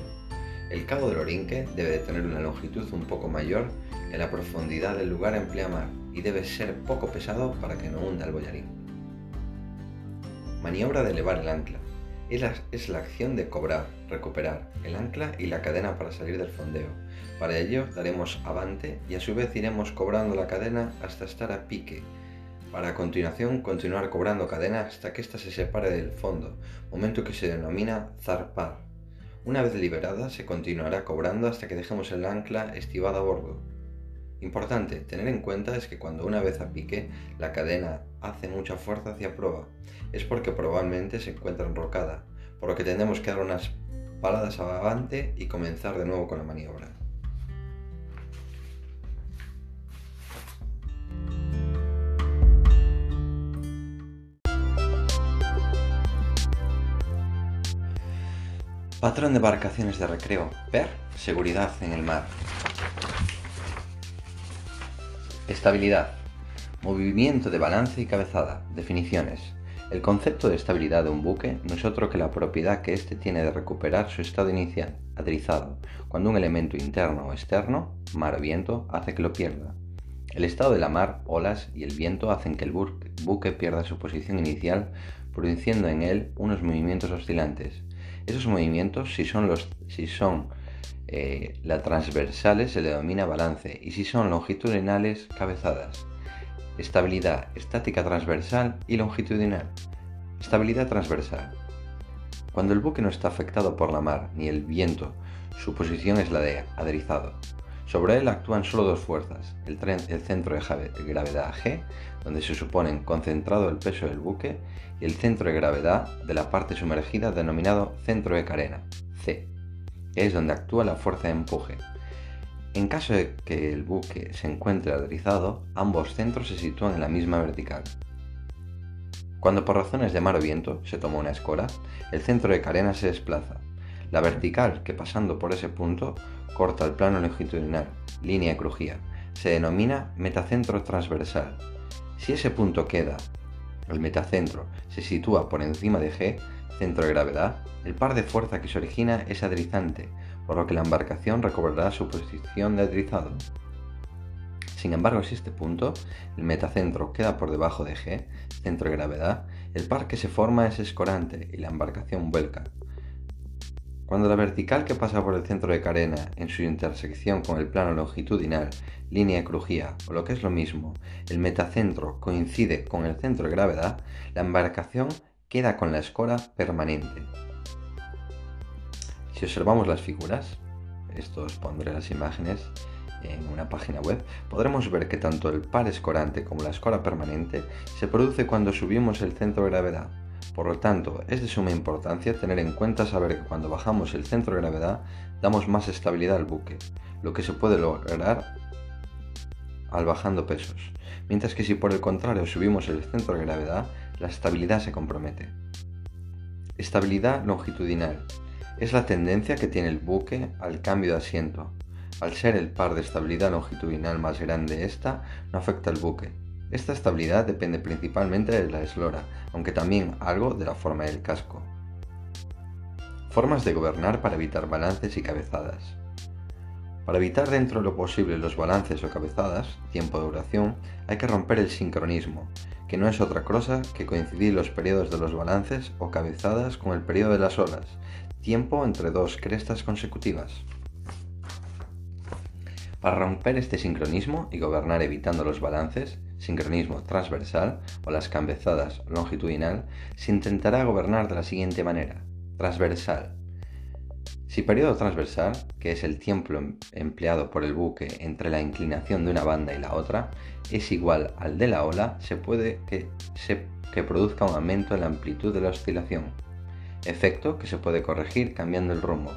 El cabo del orinque debe de tener una longitud un poco mayor que la profundidad del lugar en pleamar y debe ser poco pesado para que no hunda el boyarín. Maniobra de elevar el ancla. Es la, es la acción de cobrar, recuperar el ancla y la cadena para salir del fondeo. Para ello daremos avante y a su vez iremos cobrando la cadena hasta estar a pique, para continuación continuar cobrando cadena hasta que ésta se separe del fondo, momento que se denomina zarpar. Una vez liberada se continuará cobrando hasta que dejemos el ancla estivada a bordo. Importante tener en cuenta es que cuando una vez a pique la cadena hace mucha fuerza hacia proa, es porque probablemente se encuentra enrocada, por lo que tendremos que dar unas paladas avante y comenzar de nuevo con la maniobra. Patrón de embarcaciones de recreo. PER, seguridad en el mar. Estabilidad. Movimiento de balance y cabezada. Definiciones. El concepto de estabilidad de un buque no es otro que la propiedad que éste tiene de recuperar su estado inicial, aterrizado, cuando un elemento interno o externo, mar viento, hace que lo pierda. El estado de la mar, olas y el viento hacen que el buque pierda su posición inicial, produciendo en él unos movimientos oscilantes. Esos movimientos, si son, los, si son eh, transversales se le denomina balance y si son longitudinales, cabezadas. Estabilidad estática transversal y longitudinal. Estabilidad transversal. Cuando el buque no está afectado por la mar ni el viento, su posición es la de aderizado. Sobre él actúan solo dos fuerzas, el, el, centro de gravedad G, donde se supone concentrado el peso del buque, y el centro de gravedad de la parte sumergida denominado centro de carena, C, es donde actúa la fuerza de empuje. En caso de que el buque se encuentre aterrizado, ambos centros se sitúan en la misma vertical. Cuando por razones de mar o viento se toma una escora, el centro de carena se desplaza. La vertical, que pasando por ese punto corta el plano longitudinal, línea de crujía, se denomina metacentro transversal. Si ese punto queda, el metacentro, se sitúa por encima de G, centro de gravedad, el par de fuerza que se origina es adrizante, por lo que la embarcación recobrará su posición de adrizado. Sin embargo, si este punto, el metacentro, queda por debajo de G, centro de gravedad, el par que se forma es escorante y la embarcación vuelca. Cuando la vertical que pasa por el centro de carena en su intersección con el plano longitudinal, línea de crujía o lo que es lo mismo, el metacentro coincide con el centro de gravedad, la embarcación queda con la escora permanente. Si observamos las figuras, esto os pondré las imágenes, en una página web, podremos ver que tanto el par escorante como la escora permanente se produce cuando subimos el centro de gravedad. Por lo tanto, es de suma importancia tener en cuenta saber que cuando bajamos el centro de gravedad damos más estabilidad al buque, lo que se puede lograr al bajando pesos, mientras que si por el contrario subimos el centro de gravedad, la estabilidad se compromete. Estabilidad longitudinal. Es la tendencia que tiene el buque al cambio de asiento, al ser el par de estabilidad longitudinal más grande esta, no afecta al buque. Esta estabilidad depende principalmente de la eslora, aunque también algo de la forma del casco. Formas de gobernar para evitar balances y cabezadas. Para evitar dentro de lo posible los balances o cabezadas, tiempo de duración, hay que romper el sincronismo, que no es otra cosa que coincidir los periodos de los balances o cabezadas con el periodo de las olas, tiempo entre dos crestas consecutivas. Para romper este sincronismo y gobernar evitando los balances, sincronismo transversal o las cambezadas longitudinal, se intentará gobernar de la siguiente manera. Transversal. Si periodo transversal, que es el tiempo em-, empleado por el buque entre la inclinación de una banda y la otra, es igual al de la ola, se puede que, se, que produzca un aumento en la amplitud de la oscilación, efecto que se puede corregir cambiando el rumbo.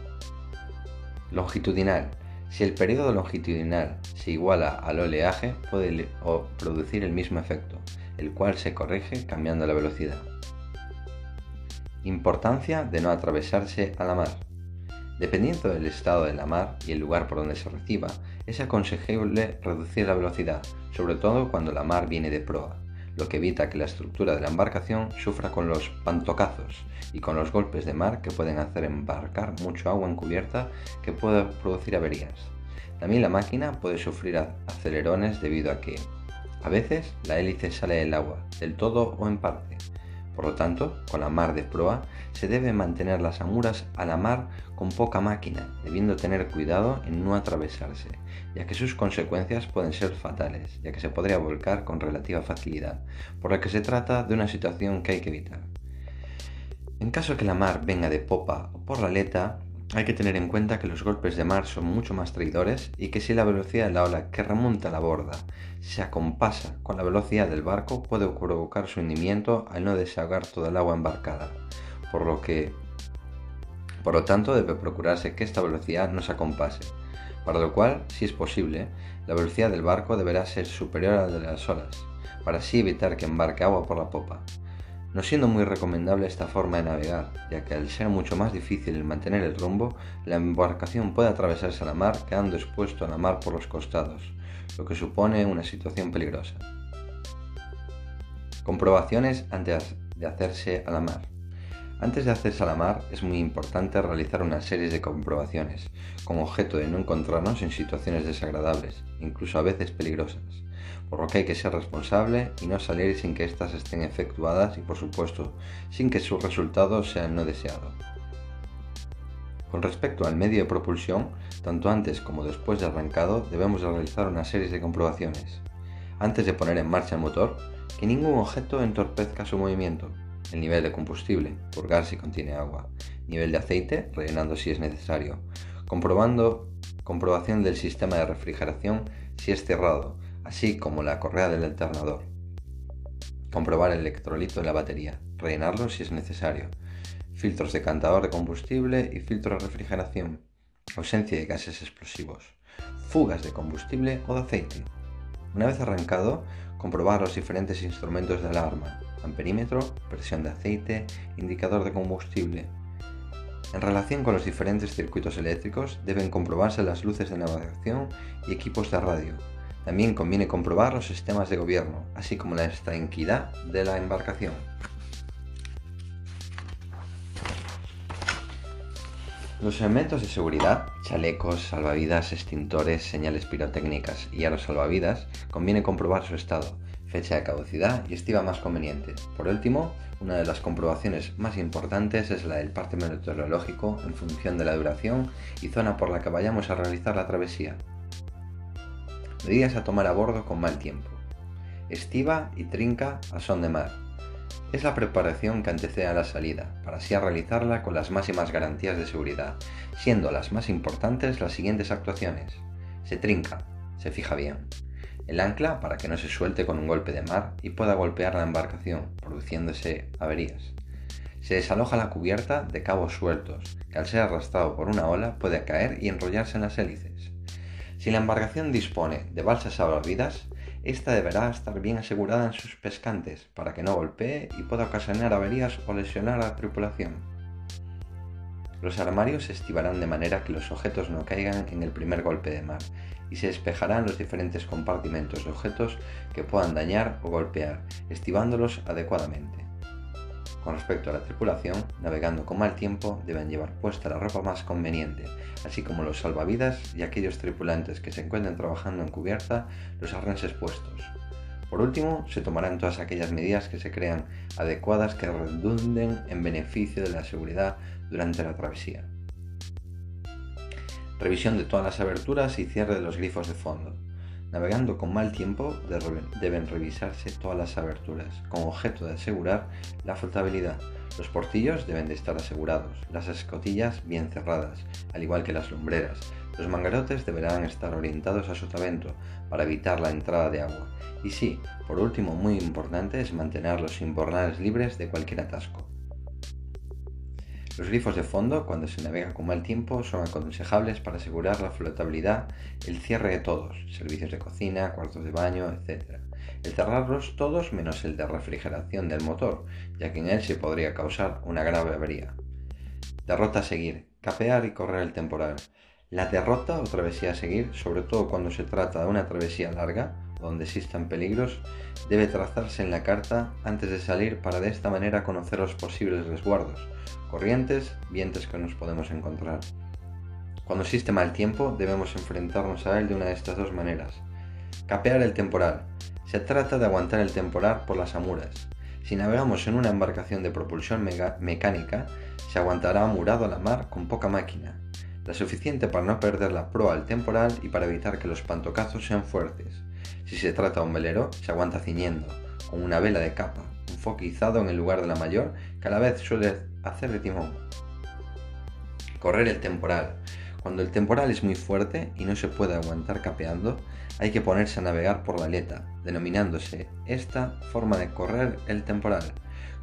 Longitudinal si el periodo longitudinal se iguala al oleaje, puede producir el mismo efecto, el cual se corrige cambiando la velocidad. Importancia de no atravesarse a la mar. Dependiendo del estado de la mar y el lugar por donde se reciba, es aconsejable reducir la velocidad, sobre todo cuando la mar viene de proa, lo que evita que la estructura de la embarcación sufra con los pantocazos y con los golpes de mar que pueden hacer embarcar mucho agua en cubierta que puede producir averías. También la máquina puede sufrir acelerones debido a que a veces la hélice sale del agua, del todo o en parte. Por lo tanto, con la mar de proa se debe mantener las amuras a la mar con poca máquina, debiendo tener cuidado en no atravesarse, ya que sus consecuencias pueden ser fatales, ya que se podría volcar con relativa facilidad, por lo que se trata de una situación que hay que evitar. En caso que la mar venga de popa o por la aleta, hay que tener en cuenta que los golpes de mar son mucho más traidores y que si la velocidad de la ola que remonta la borda se acompasa con la velocidad del barco puede provocar su hundimiento al no desahogar toda el agua embarcada, por lo que por lo tanto debe procurarse que esta velocidad no se acompase, para lo cual, si es posible, la velocidad del barco deberá ser superior a la de las olas, para así evitar que embarque agua por la popa no siendo muy recomendable esta forma de navegar, ya que al ser mucho más difícil mantener el rumbo, la embarcación puede atravesarse a la mar quedando expuesto a la mar por los costados, lo que supone una situación peligrosa. Comprobaciones antes de hacerse a la mar. Antes de hacerse a la mar es muy importante realizar una serie de comprobaciones, con objeto de no encontrarnos en situaciones desagradables, incluso a veces peligrosas por lo que hay que ser responsable y no salir sin que éstas estén efectuadas y por supuesto sin que su resultado sea no deseado. Con respecto al medio de propulsión, tanto antes como después de arrancado debemos realizar una serie de comprobaciones. Antes de poner en marcha el motor, que ningún objeto entorpezca su movimiento. El nivel de combustible, purgar si contiene agua. Nivel de aceite, rellenando si es necesario. Comprobando comprobación del sistema de refrigeración si es cerrado, así como la correa del alternador, comprobar el electrolito de la batería, rellenarlo si es necesario, filtros de cantador de combustible y filtro de refrigeración, ausencia de gases explosivos, fugas de combustible o de aceite. Una vez arrancado, comprobar los diferentes instrumentos de alarma, amperímetro, presión de aceite, indicador de combustible. En relación con los diferentes circuitos eléctricos, deben comprobarse las luces de navegación y equipos de radio. También conviene comprobar los sistemas de gobierno, así como la estanquidad de la embarcación. Los elementos de seguridad, chalecos, salvavidas, extintores, señales pirotécnicas y aros salvavidas, conviene comprobar su estado, fecha de caducidad y estiva más conveniente. Por último, una de las comprobaciones más importantes es la del parte meteorológico en función de la duración y zona por la que vayamos a realizar la travesía. Medidas a tomar a bordo con mal tiempo. Estiva y trinca a son de mar es la preparación que antecede a la salida, para así realizarla con las máximas garantías de seguridad, siendo las más importantes las siguientes actuaciones. Se trinca, se fija bien. El ancla para que no se suelte con un golpe de mar y pueda golpear la embarcación, produciéndose averías. Se desaloja la cubierta de cabos sueltos, que al ser arrastrado por una ola puede caer y enrollarse en las hélices. Si la embarcación dispone de balsas salvavidas, esta deberá estar bien asegurada en sus pescantes para que no golpee y pueda ocasionar averías o lesionar a la tripulación. Los armarios se estivarán de manera que los objetos no caigan en el primer golpe de mar y se despejarán los diferentes compartimentos de objetos que puedan dañar o golpear, estivándolos adecuadamente. Con respecto a la tripulación, navegando con mal tiempo deben llevar puesta la ropa más conveniente, así como los salvavidas y aquellos tripulantes que se encuentren trabajando en cubierta los arneses puestos. Por último, se tomarán todas aquellas medidas que se crean adecuadas que redunden en beneficio de la seguridad durante la travesía. Revisión de todas las aberturas y cierre de los grifos de fondo. Navegando con mal tiempo deben revisarse todas las aberturas, con objeto de asegurar la flotabilidad. Los portillos deben de estar asegurados, las escotillas bien cerradas, al igual que las lumbreras. Los mangarotes deberán estar orientados a sotavento para evitar la entrada de agua. Y sí, por último, muy importante es mantener los imbornales libres de cualquier atasco. Los grifos de fondo, cuando se navega con mal tiempo, son aconsejables para asegurar la flotabilidad, el cierre de todos, servicios de cocina, cuartos de baño, etc. El cerrarlos todos menos el de refrigeración del motor, ya que en él se podría causar una grave avería. Derrota a seguir, capear y correr el temporal. La derrota o travesía a seguir, sobre todo cuando se trata de una travesía larga, donde existan peligros, debe trazarse en la carta antes de salir para de esta manera conocer los posibles resguardos, corrientes, vientos que nos podemos encontrar. Cuando existe mal tiempo, debemos enfrentarnos a él de una de estas dos maneras. Capear el temporal. Se trata de aguantar el temporal por las amuras. Si navegamos en una embarcación de propulsión mecánica, se aguantará amurado a la mar con poca máquina, la suficiente para no perder la proa al temporal y para evitar que los pantocazos sean fuertes. Si se trata de un velero, se aguanta ciñendo, con una vela de capa, un foquizado en el lugar de la mayor, a la vez suele hacer de timón. Correr el temporal. Cuando el temporal es muy fuerte y no se puede aguantar capeando, hay que ponerse a navegar por la aleta, denominándose esta forma de correr el temporal.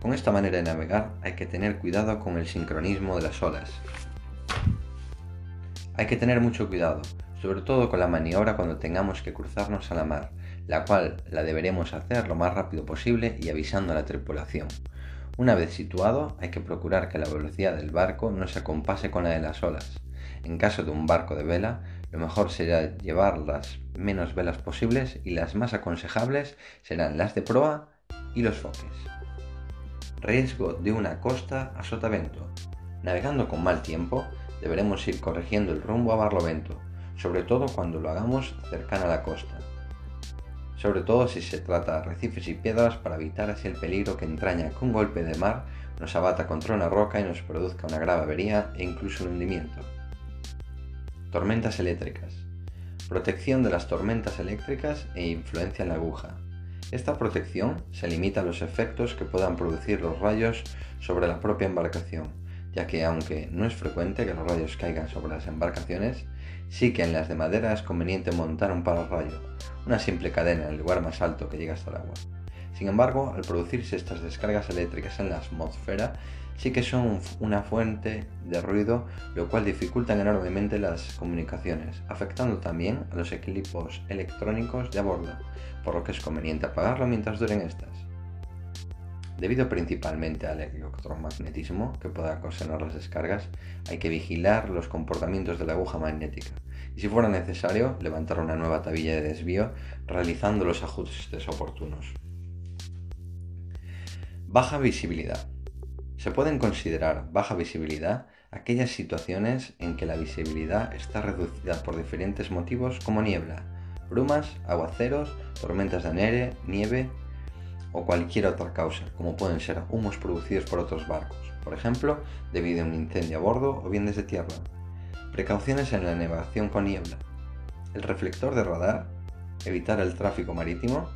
Con esta manera de navegar hay que tener cuidado con el sincronismo de las olas. Hay que tener mucho cuidado, sobre todo con la maniobra cuando tengamos que cruzarnos a la mar, la cual la deberemos hacer lo más rápido posible y avisando a la tripulación. Una vez situado, hay que procurar que la velocidad del barco no se acompase con la de las olas. En caso de un barco de vela, lo mejor será llevar las menos velas posibles y las más aconsejables serán las de proa y los foques. Riesgo de una costa a sotavento. Navegando con mal tiempo, deberemos ir corrigiendo el rumbo a barlovento, sobre todo cuando lo hagamos cercana a la costa. Sobre todo si se trata de arrecifes y piedras para evitar así el peligro que entraña que un golpe de mar nos abata contra una roca y nos produzca una grave avería e incluso un hundimiento. Tormentas eléctricas. Protección de las tormentas eléctricas e influencia en la aguja. Esta protección se limita a los efectos que puedan producir los rayos sobre la propia embarcación, ya que aunque no es frecuente que los rayos caigan sobre las embarcaciones, Sí que en las de madera es conveniente montar un pararrayo, una simple cadena en el lugar más alto que llega hasta el agua. Sin embargo, al producirse estas descargas eléctricas en la atmósfera, sí que son una fuente de ruido, lo cual dificultan enormemente las comunicaciones, afectando también a los equipos electrónicos de a bordo, por lo que es conveniente apagarlo mientras duren estas. Debido principalmente al electromagnetismo que pueda ocasionar las descargas, hay que vigilar los comportamientos de la aguja magnética y si fuera necesario levantar una nueva tabilla de desvío realizando los ajustes oportunos. Baja visibilidad. Se pueden considerar baja visibilidad aquellas situaciones en que la visibilidad está reducida por diferentes motivos como niebla, brumas, aguaceros, tormentas de nieve, nieve o cualquier otra causa, como pueden ser humos producidos por otros barcos, por ejemplo, debido a un incendio a bordo o bien desde tierra. Precauciones en la navegación con niebla. El reflector de radar, evitar el tráfico marítimo,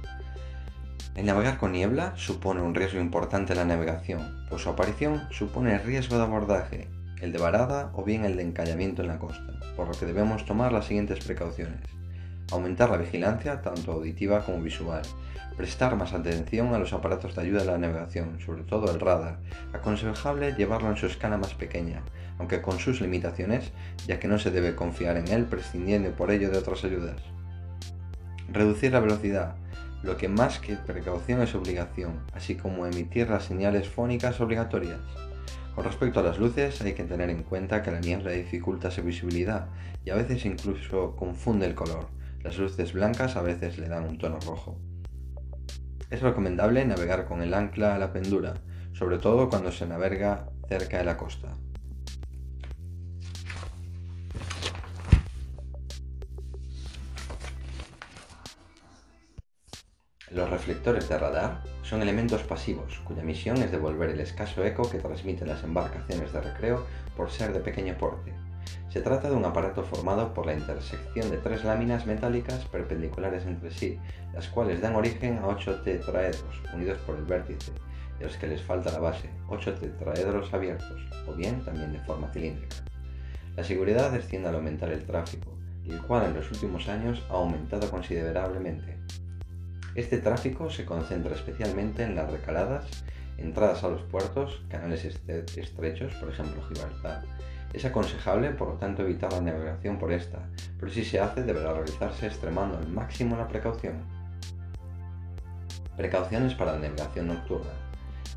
el navegar con niebla supone un riesgo importante en la navegación, pues su aparición supone riesgo de abordaje, el de varada o bien el de encallamiento en la costa, por lo que debemos tomar las siguientes precauciones. Aumentar la vigilancia, tanto auditiva como visual. Prestar más atención a los aparatos de ayuda a la navegación, sobre todo el radar. Aconsejable llevarlo en su escala más pequeña, aunque con sus limitaciones, ya que no se debe confiar en él prescindiendo por ello de otras ayudas. Reducir la velocidad lo que más que precaución es obligación, así como emitir las señales fónicas obligatorias. Con respecto a las luces, hay que tener en cuenta que la niebla dificulta su visibilidad y a veces incluso confunde el color. Las luces blancas a veces le dan un tono rojo. Es recomendable navegar con el ancla a la pendura, sobre todo cuando se navega cerca de la costa. Los reflectores de radar son elementos pasivos cuya misión es devolver el escaso eco que transmiten las embarcaciones de recreo por ser de pequeño porte. Se trata de un aparato formado por la intersección de tres láminas metálicas perpendiculares entre sí, las cuales dan origen a ocho tetraedros unidos por el vértice, de los que les falta la base, ocho tetraedros abiertos, o bien también de forma cilíndrica. La seguridad desciende al aumentar el tráfico, el cual en los últimos años ha aumentado considerablemente. Este tráfico se concentra especialmente en las recaladas, entradas a los puertos, canales estrechos, por ejemplo Gibraltar. Es aconsejable, por lo tanto, evitar la navegación por esta, pero si se hace deberá realizarse extremando al máximo la precaución. Precauciones para la navegación nocturna.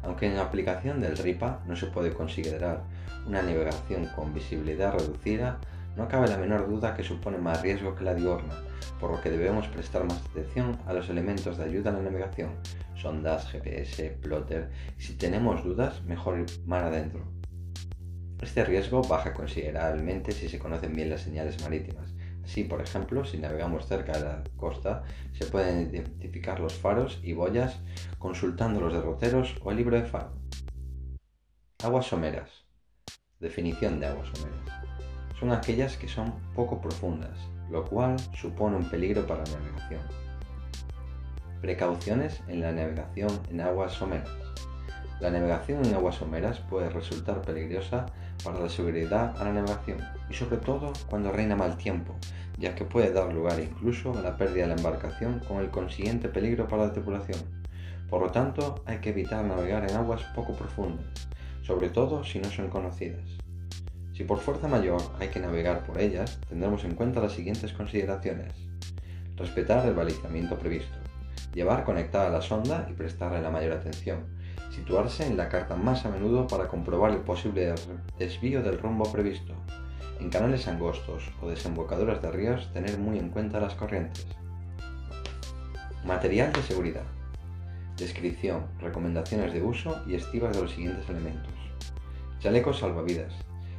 Aunque en aplicación del RIPA no se puede considerar una navegación con visibilidad reducida, no cabe la menor duda que supone más riesgo que la diurna, por lo que debemos prestar más atención a los elementos de ayuda en la navegación, sondas, GPS, plotter, y si tenemos dudas, mejor ir mar adentro. Este riesgo baja considerablemente si se conocen bien las señales marítimas. Así, por ejemplo, si navegamos cerca de la costa, se pueden identificar los faros y boyas consultando los derroteros o el libro de faro. Aguas someras. Definición de aguas someras son aquellas que son poco profundas, lo cual supone un peligro para la navegación. Precauciones en la navegación en aguas someras. La navegación en aguas someras puede resultar peligrosa para la seguridad a la navegación y sobre todo cuando reina mal tiempo, ya que puede dar lugar incluso a la pérdida de la embarcación con el consiguiente peligro para la tripulación. Por lo tanto, hay que evitar navegar en aguas poco profundas, sobre todo si no son conocidas. Si por fuerza mayor hay que navegar por ellas, tendremos en cuenta las siguientes consideraciones. Respetar el balizamiento previsto. Llevar conectada la sonda y prestarle la mayor atención. Situarse en la carta más a menudo para comprobar el posible desvío del rumbo previsto. En canales angostos o desembocaduras de ríos, tener muy en cuenta las corrientes. Material de seguridad. Descripción, recomendaciones de uso y estivas de los siguientes elementos. Chalecos salvavidas,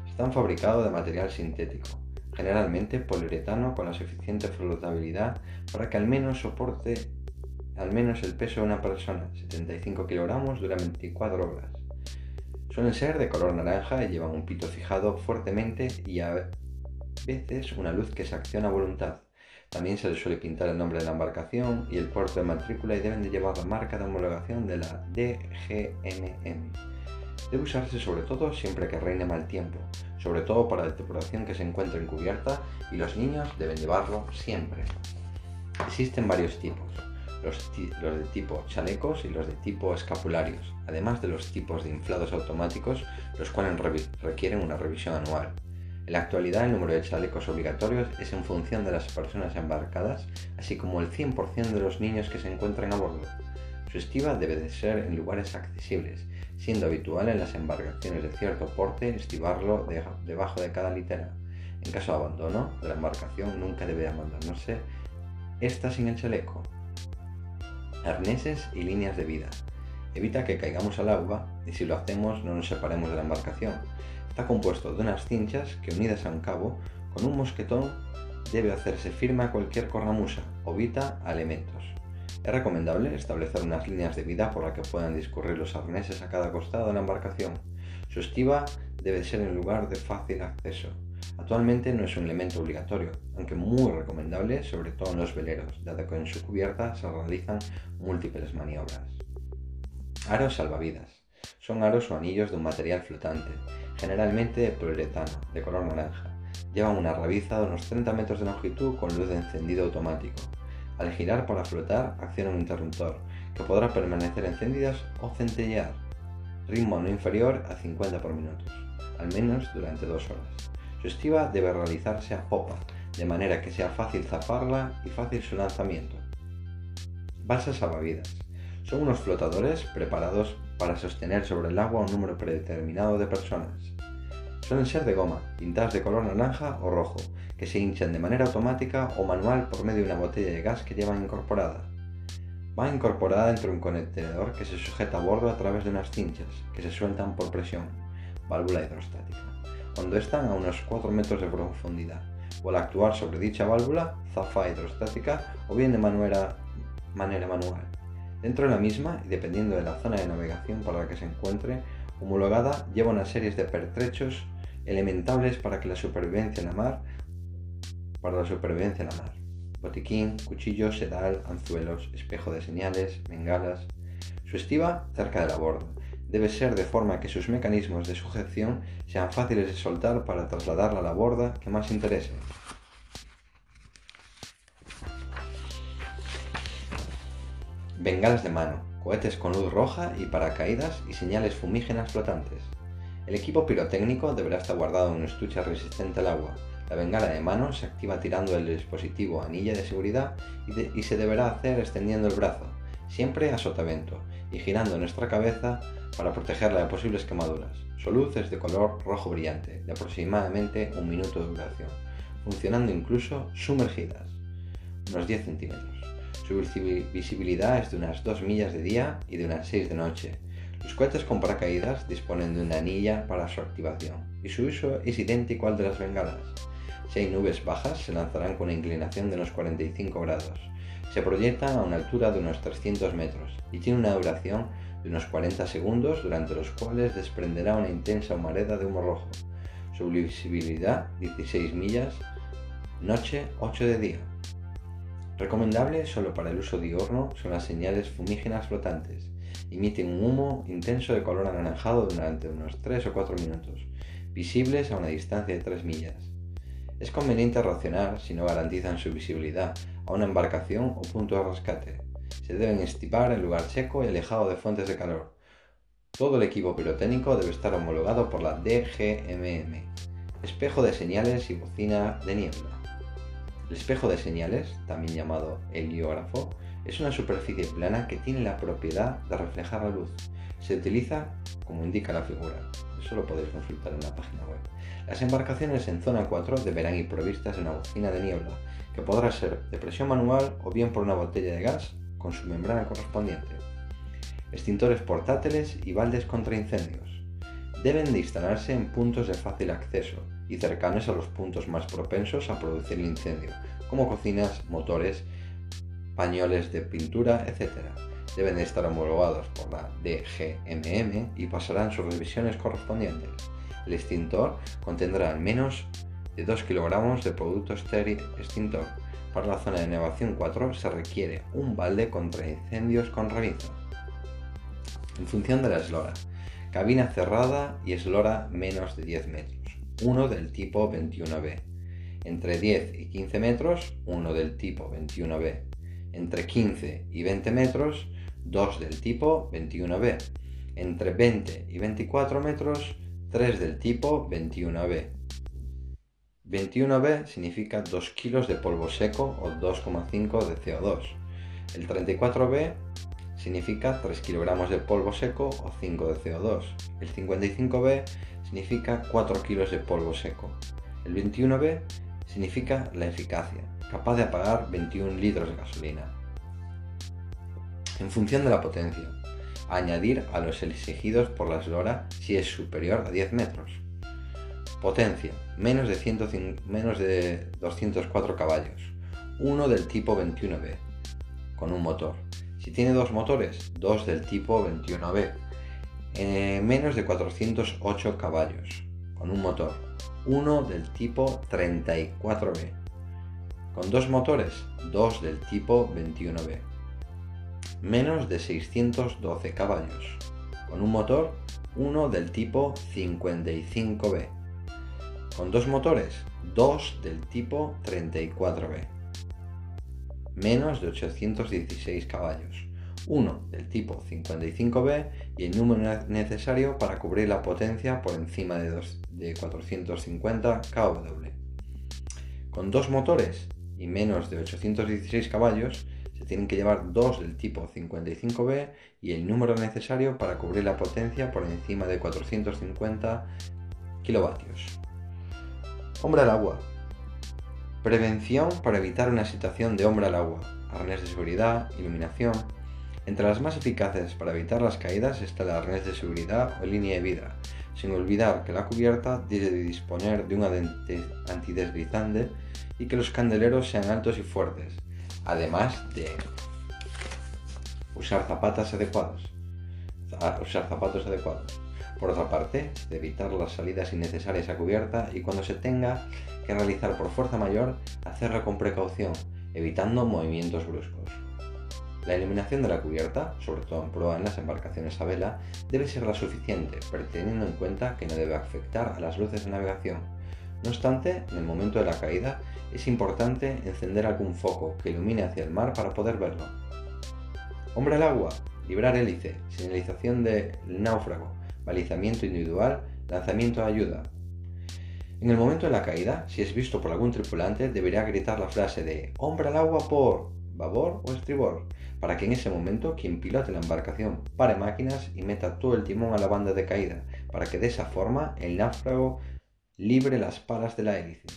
están fabricados de material sintético, generalmente poliuretano con la suficiente flotabilidad para que al menos soporte al menos el peso de una persona, 75 kilogramos, durante 24 horas. Suelen ser de color naranja y llevan un pito fijado fuertemente y a veces una luz que se acciona a voluntad. También se les suele pintar el nombre de la embarcación y el puerto de matrícula y deben de llevar la marca de homologación de la DGMM Debe usarse sobre todo siempre que reine mal tiempo, sobre todo para la tripulación que se encuentre encubierta y los niños deben llevarlo siempre. Existen varios tipos, los, de tipo chalecos y los de tipo escapularios, además de los tipos de inflados automáticos, los cuales requieren una revisión anual. En la actualidad el número de chalecos obligatorios es en función de las personas embarcadas, así como el 100% de los niños que se encuentran a bordo. Su estiva debe de ser en lugares accesibles, siendo habitual en las embarcaciones de cierto porte estivarlo debajo de cada litera. En caso de abandono de la embarcación nunca debe abandonarse esta sin el chaleco. Arneses y líneas de vida. Evita que caigamos al agua y si lo hacemos no nos separemos de la embarcación. Está compuesto de unas cinchas que unidas a un cabo con un mosquetón debe hacerse firme a cualquier cornamusa o vita a elementos. Es recomendable establecer unas líneas de vida por las que puedan discurrir los arneses a cada costado de la embarcación. Su estiva debe ser en lugar de fácil acceso. Actualmente no es un elemento obligatorio, aunque muy recomendable, sobre todo en los veleros, dado que en su cubierta se realizan múltiples maniobras. Aros salvavidas. Son aros o anillos de un material flotante, generalmente de poliuretano, de color naranja. Llevan una rabiza de unos 30 metros de longitud con luz de encendido automático. Al girar para flotar, acciona un interruptor, que podrá permanecer encendidas o centellear. Ritmo no inferior a 50 por minuto, al menos durante dos horas. Su estiva debe realizarse a popa, de manera que sea fácil zafarla y fácil su lanzamiento. Balsas salvavidas. Son unos flotadores preparados para sostener sobre el agua un número predeterminado de personas. Suelen ser de goma, pintadas de color naranja o rojo, que se hinchan de manera automática o manual por medio de una botella de gas que llevan incorporada. Va incorporada dentro de un contenedor que se sujeta a bordo a través de unas cinchas que se sueltan por presión, válvula hidrostática, cuando están a unos 4 metros de profundidad, o al actuar sobre dicha válvula, zafa hidrostática o bien de manera, manual. Dentro de la misma, y dependiendo de la zona de navegación para la que se encuentre, homologada lleva una serie de pertrechos elementables para que la supervivencia en la mar para la supervivencia en la mar. Botiquín, cuchillo, sedal, anzuelos, espejo de señales, bengalas. Su estiva cerca de la borda. Debe ser de forma que sus mecanismos de sujeción sean fáciles de soltar para trasladarla a la borda que más interese. Bengalas de mano, cohetes con luz roja y paracaídas y señales fumígenas flotantes. El equipo pirotécnico deberá estar guardado en un estuche resistente al agua, la bengala de mano se activa tirando el dispositivo anilla de seguridad y, se deberá hacer extendiendo el brazo, siempre a sotavento, y girando nuestra cabeza para protegerla de posibles quemaduras. Su luz es de color rojo brillante, de aproximadamente un minuto de duración, funcionando incluso sumergidas, unos 10 centímetros. Su visibilidad es de unas 2 millas de día y de unas 6 de noche. Los cohetes con paracaídas disponen de una anilla para su activación, y su uso es idéntico al de las bengalas. Si hay nubes bajas, se lanzarán con una inclinación de unos 45 grados. Se proyectan a una altura de unos 300 metros y tiene una duración de unos 40 segundos durante los cuales desprenderá una intensa humareda de humo rojo. Su visibilidad 16 millas, noche 8 de día. Recomendable solo para el uso diurno son las señales fumígenas flotantes. Emiten un humo intenso de color anaranjado durante unos 3 o 4 minutos, visibles a una distancia de 3 millas. Es conveniente racionar, si no garantizan su visibilidad, a una embarcación o punto de rescate. Se deben estipar en lugar seco y alejado de fuentes de calor. Todo el equipo pirotécnico debe estar homologado por la DGMM. Espejo de señales y bocina de niebla. El espejo de señales, también llamado heliógrafo, es una superficie plana que tiene la propiedad de reflejar la luz. Se utiliza como indica la figura. Eso lo podéis consultar en la página web. Las embarcaciones en zona 4 deberán ir provistas de una bocina de niebla, que podrá ser de presión manual o bien por una botella de gas con su membrana correspondiente. Extintores portátiles y baldes contra incendios. Deben de instalarse en puntos de fácil acceso y cercanos a los puntos más propensos a producir incendio, como cocinas, motores, pañoles de pintura, etc. Deben de estar homologados por la DGMM y pasarán sus revisiones correspondientes. El extintor contendrá al menos de 2 kilogramos de producto estéril extintor. Para la zona de navegación 4 se requiere un balde contra incendios con revizo. En función de la eslora, cabina cerrada y eslora menos de 10 metros, uno del tipo 21B. Entre 10 y 15 metros, uno del tipo 21B. Entre 15 y 20 metros, dos del tipo 21B. Entre 20 y 24 metros, 3 del tipo 21B. 21B significa 2 kilos de polvo seco o 2,5 de CO2. El 34B significa 3 kilogramos de polvo seco o 5 de CO2. El 55B significa 4 kilos de polvo seco. El 21B significa la eficacia, capaz de apagar 21 litros de gasolina. En función de la potencia, añadir a los exigidos por la eslora si es superior a 10 metros. Potencia, menos de, menos de 204 caballos, uno del tipo 21B, con un motor. Si tiene dos motores, dos del tipo 21B, eh, menos de 408 caballos, con un motor. Uno del tipo 34B. Con dos motores, dos del tipo 21B. Menos de 612 caballos. Con un motor, uno del tipo 55B con dos motores, dos del tipo 34B, menos de 816 caballos, uno del tipo 55B y el número necesario para cubrir la potencia por encima de, de 450 kW. Con dos motores y menos de 816 caballos, se tienen que llevar dos del tipo 55B y el número necesario para cubrir la potencia por encima de 450 kilovatios. Hombre al agua. Prevención para evitar una situación de hombre al agua. Arnés de seguridad, iluminación. Entre las más eficaces para evitar las caídas está el arnés de seguridad o línea de vida, sin olvidar que la cubierta debe disponer de un antideslizante y que los candeleros sean altos y fuertes, además de usar zapatos adecuados. Usar zapatos adecuados. Por otra parte, de evitar las salidas innecesarias a cubierta y cuando se tenga que realizar por fuerza mayor, hacerlo con precaución, evitando movimientos bruscos. La iluminación de la cubierta, sobre todo en proa en las embarcaciones a vela, debe ser la suficiente, pero teniendo en cuenta que no debe afectar a las luces de navegación. No obstante, en el momento de la caída, es importante encender algún foco que ilumine hacia el mar para poder verlo. Hombre al agua, librar hélice, señalización del náufrago, balizamiento individual, lanzamiento de ayuda. En el momento de la caída, si es visto por algún tripulante, debería gritar la frase de hombre al agua por babor o estribor, para que en ese momento quien pilote la embarcación pare máquinas y meta todo el timón a la banda de caída, para que de esa forma el náufrago libre las palas de la hélice.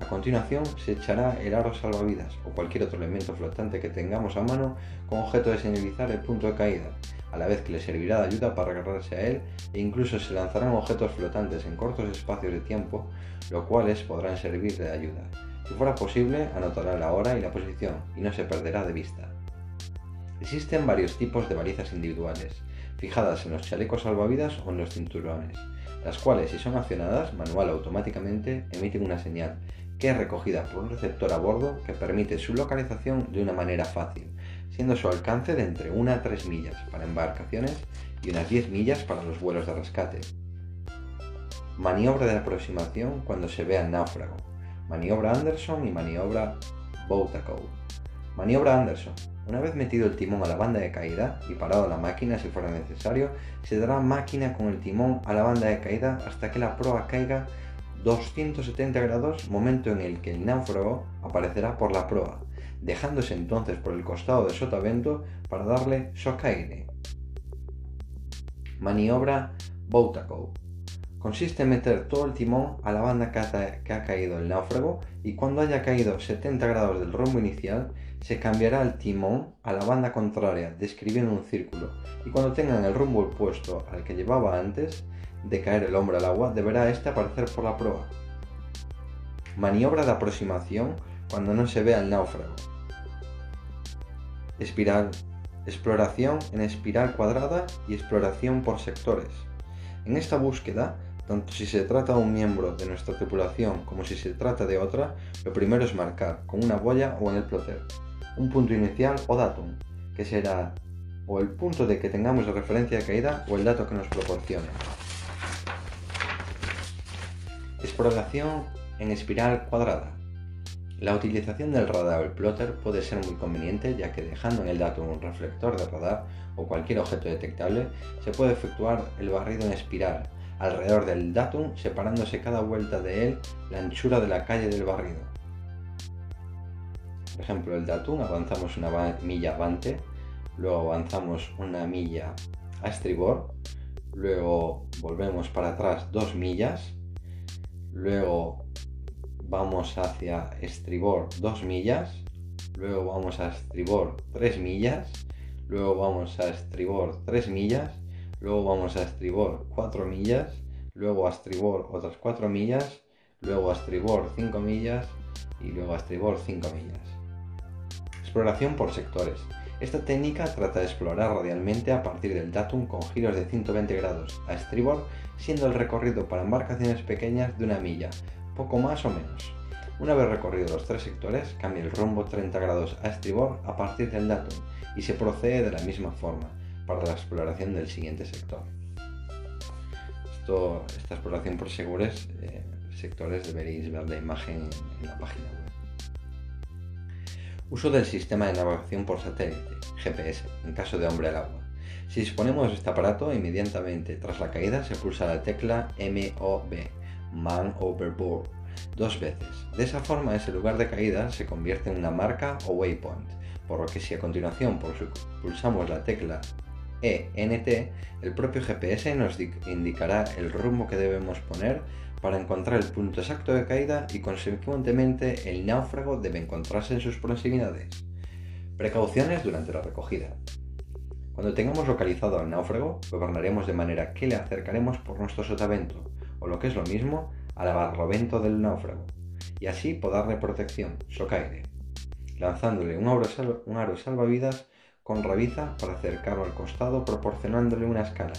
A continuación se echará el aro salvavidas o cualquier otro elemento flotante que tengamos a mano con objeto de señalizar el punto de caída, a la vez que le servirá de ayuda para agarrarse a él e incluso se lanzarán objetos flotantes en cortos espacios de tiempo, los cuales podrán servir de ayuda. Si fuera posible, anotará la hora y la posición y no se perderá de vista. Existen varios tipos de balizas individuales, fijadas en los chalecos salvavidas o en los cinturones, las cuales si son accionadas manual o automáticamente emiten una señal que es recogida por un receptor a bordo que permite su localización de una manera fácil, siendo su alcance de entre 1 a 3 millas para embarcaciones y unas 10 millas para los vuelos de rescate. Maniobra de aproximación cuando se vea náufrago. Maniobra Anderson y maniobra Boutacow. Maniobra Anderson. Una vez metido el timón a la banda de caída y parado la máquina si fuera necesario, se dará máquina con el timón a la banda de caída hasta que la proa caiga 270 grados, momento en el que el náufrago aparecerá por la proa, dejándose entonces por el costado de sotavento para darle socaine. Maniobra Boutacow. Consiste en meter todo el timón a la banda que ha caído el náufrago y cuando haya caído 70 grados del rumbo inicial, se cambiará el timón a la banda contraria, describiendo un círculo, y cuando tengan el rumbo opuesto al que llevaba antes, de caer el hombre al agua, deberá éste aparecer por la proa. Maniobra de aproximación cuando no se vea el náufrago. Espiral. Exploración en espiral cuadrada y exploración por sectores. En esta búsqueda, tanto si se trata de un miembro de nuestra tripulación como si se trata de otra, lo primero es marcar con una boya o en el plotter un punto inicial o datum, que será o el punto de que tengamos de referencia de caída o el dato que nos proporcione. Exploración en espiral cuadrada. La utilización del radar o el plotter puede ser muy conveniente ya que dejando en el dato un reflector de radar o cualquier objeto detectable se puede efectuar el barrido en espiral alrededor del datum separándose cada vuelta de él la anchura de la calle del barrido. Por ejemplo, el datum avanzamos una milla avante, luego avanzamos una milla a estribor, luego volvemos para atrás dos millas, luego vamos hacia estribor 2 millas, luego vamos a estribor 3 millas, luego vamos a estribor 3 millas, luego vamos a estribor 4 millas, luego a estribor otras 4 millas, luego a estribor 5 millas y luego a estribor 5 millas. Exploración por sectores. Esta técnica trata de explorar radialmente a partir del datum con giros de 120 grados a estribor, siendo el recorrido para embarcaciones pequeñas de una milla, poco más o menos. Una vez recorrido los tres sectores, cambia el rumbo 30 grados a estribor a partir del datum y se procede de la misma forma para la exploración del siguiente sector. Esta exploración por segures, eh, sectores deberéis ver la imagen en la página web. Uso del sistema de navegación por satélite, GPS, en caso de hombre al agua. Si disponemos de este aparato, inmediatamente tras la caída se pulsa la tecla MOB, Man Overboard, dos veces. De esa forma ese lugar de caída se convierte en una marca o waypoint, por lo que si a continuación pulsamos la tecla ENT, el propio GPS nos indicará el rumbo que debemos poner para encontrar el punto exacto de caída y consecuentemente el náufrago debe encontrarse en sus proximidades. Precauciones durante la recogida. Cuando tengamos localizado al náufrago, gobernaremos de manera que le acercaremos por nuestro sotavento, o lo que es lo mismo, al barlovento del náufrago, y así por darle protección, socaire, lanzándole un aro, un aro salvavidas con rabiza para acercarlo al costado proporcionándole una escala.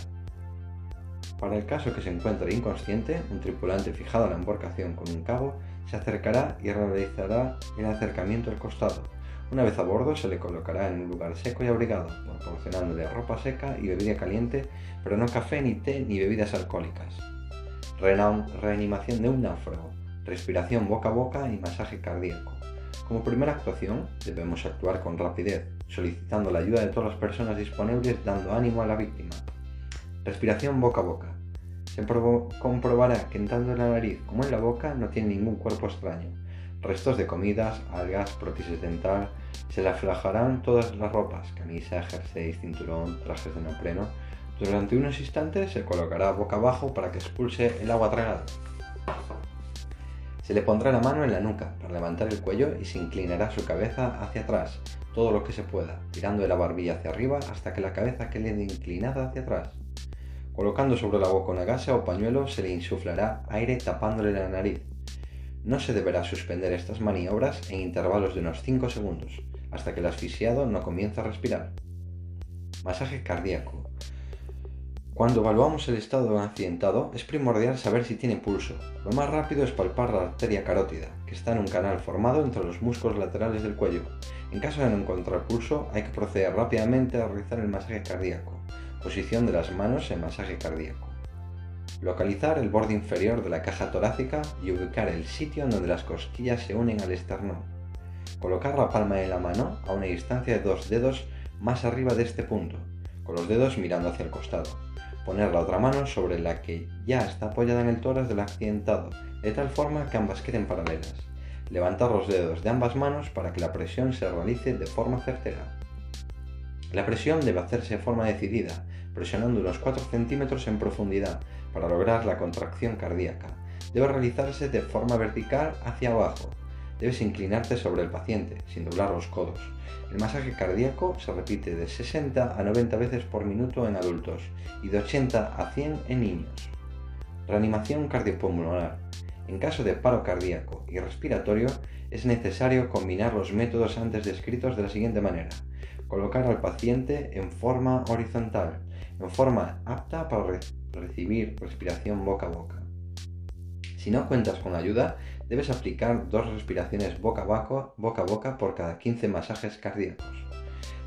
Para el caso que se encuentre inconsciente, un tripulante fijado en la embarcación con un cabo se acercará y realizará el acercamiento al costado. Una vez a bordo se le colocará en un lugar seco y abrigado, proporcionándole ropa seca y bebida caliente, pero no café ni té ni bebidas alcohólicas reanimación de un náufrago, respiración boca a boca y masaje cardíaco. Como primera actuación, debemos actuar con rapidez, solicitando la ayuda de todas las personas disponibles dando ánimo a la víctima. Respiración boca a boca. Se comprobará que tanto en la nariz como en la boca no tiene ningún cuerpo extraño. Restos de comidas, algas, prótesis dental, se le aflajarán todas las ropas, camisa, jersey, cinturón, trajes de neopreno, durante unos instantes se colocará boca abajo para que expulse el agua tragada. Se le pondrá la mano en la nuca para levantar el cuello y se inclinará su cabeza hacia atrás, todo lo que se pueda, tirando de la barbilla hacia arriba hasta que la cabeza quede inclinada hacia atrás. Colocando sobre la boca una gasa o pañuelo se le insuflará aire tapándole la nariz. No se deberá suspender estas maniobras en intervalos de unos 5 segundos, hasta que el asfixiado no comience a respirar. Masaje cardíaco. Cuando evaluamos el estado accidentado, es primordial saber si tiene pulso. Lo más rápido es palpar la arteria carótida, que está en un canal formado entre los músculos laterales del cuello. En caso de no encontrar pulso, hay que proceder rápidamente a realizar el masaje cardíaco. Posición de las manos en masaje cardíaco. Localizar el borde inferior de la caja torácica y ubicar el sitio en donde las cosquillas se unen al esternón. Colocar la palma de la mano a una distancia de dos dedos más arriba de este punto, con los dedos mirando hacia el costado Poner la otra mano sobre la que ya está apoyada en el tórax del accidentado, de tal forma que ambas queden paralelas. Levantar los dedos de ambas manos para que la presión se realice de forma certera. La presión debe hacerse de forma decidida, presionando unos 4 centímetros en profundidad para lograr la contracción cardíaca. Debe realizarse de forma vertical hacia abajo, Debes inclinarte sobre el paciente, sin doblar los codos. El masaje cardíaco se repite de 60 a 90 veces por minuto en adultos y de 80 a 100 en niños. Reanimación cardiopulmonar. En caso de paro cardíaco y respiratorio, es necesario combinar los métodos antes descritos de la siguiente manera. Colocar al paciente en forma horizontal, en forma apta para recibir respiración boca a boca. Si no cuentas con ayuda, debes aplicar dos respiraciones boca a boca, boca a boca por cada 15 masajes cardíacos.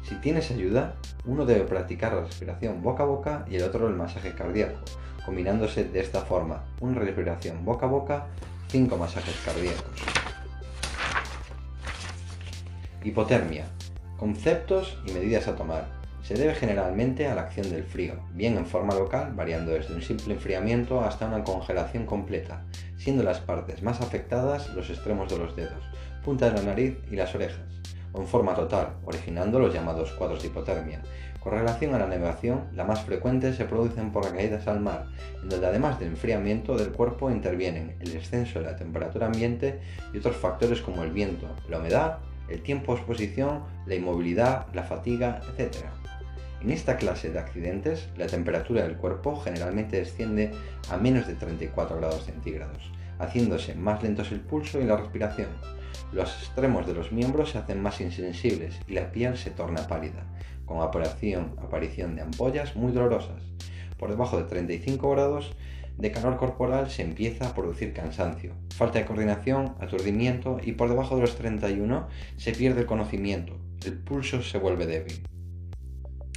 Si tienes ayuda, uno debe practicar la respiración boca a boca y el otro el masaje cardíaco, combinándose de esta forma, una respiración boca a boca, cinco masajes cardíacos. Hipotermia. Conceptos y medidas a tomar. Se debe generalmente a la acción del frío, bien en forma local, variando desde un simple enfriamiento hasta una congelación completa, siendo las partes más afectadas los extremos de los dedos, punta de la nariz y las orejas o en forma total, originando los llamados cuadros de hipotermia. Con relación a la navegación, la más frecuente se producen por caídas al mar, en donde además del enfriamiento del cuerpo intervienen el descenso de la temperatura ambiente y otros factores como el viento, la humedad, el tiempo de exposición, la inmovilidad, la fatiga, etc. En esta clase de accidentes, la temperatura del cuerpo generalmente desciende a menos de 34 grados centígrados, haciéndose más lentos el pulso y la respiración, los extremos de los miembros se hacen más insensibles y la piel se torna pálida, con aparición, aparición de ampollas muy dolorosas. Por debajo de 35 grados de calor corporal se empieza a producir cansancio, falta de coordinación, aturdimiento y por debajo de los 31 se pierde el conocimiento, el pulso se vuelve débil.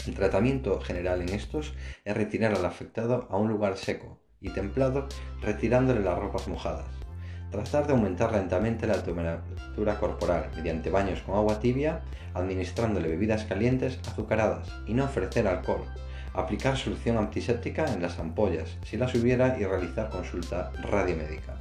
El tratamiento general en estos es retirar al afectado a un lugar seco y templado retirándole las ropas mojadas. Tratar de aumentar lentamente la temperatura corporal mediante baños con agua tibia, administrándole bebidas calientes azucaradas y no ofrecer alcohol. Aplicar solución antiséptica en las ampollas si las hubiera y realizar consulta radiomédica.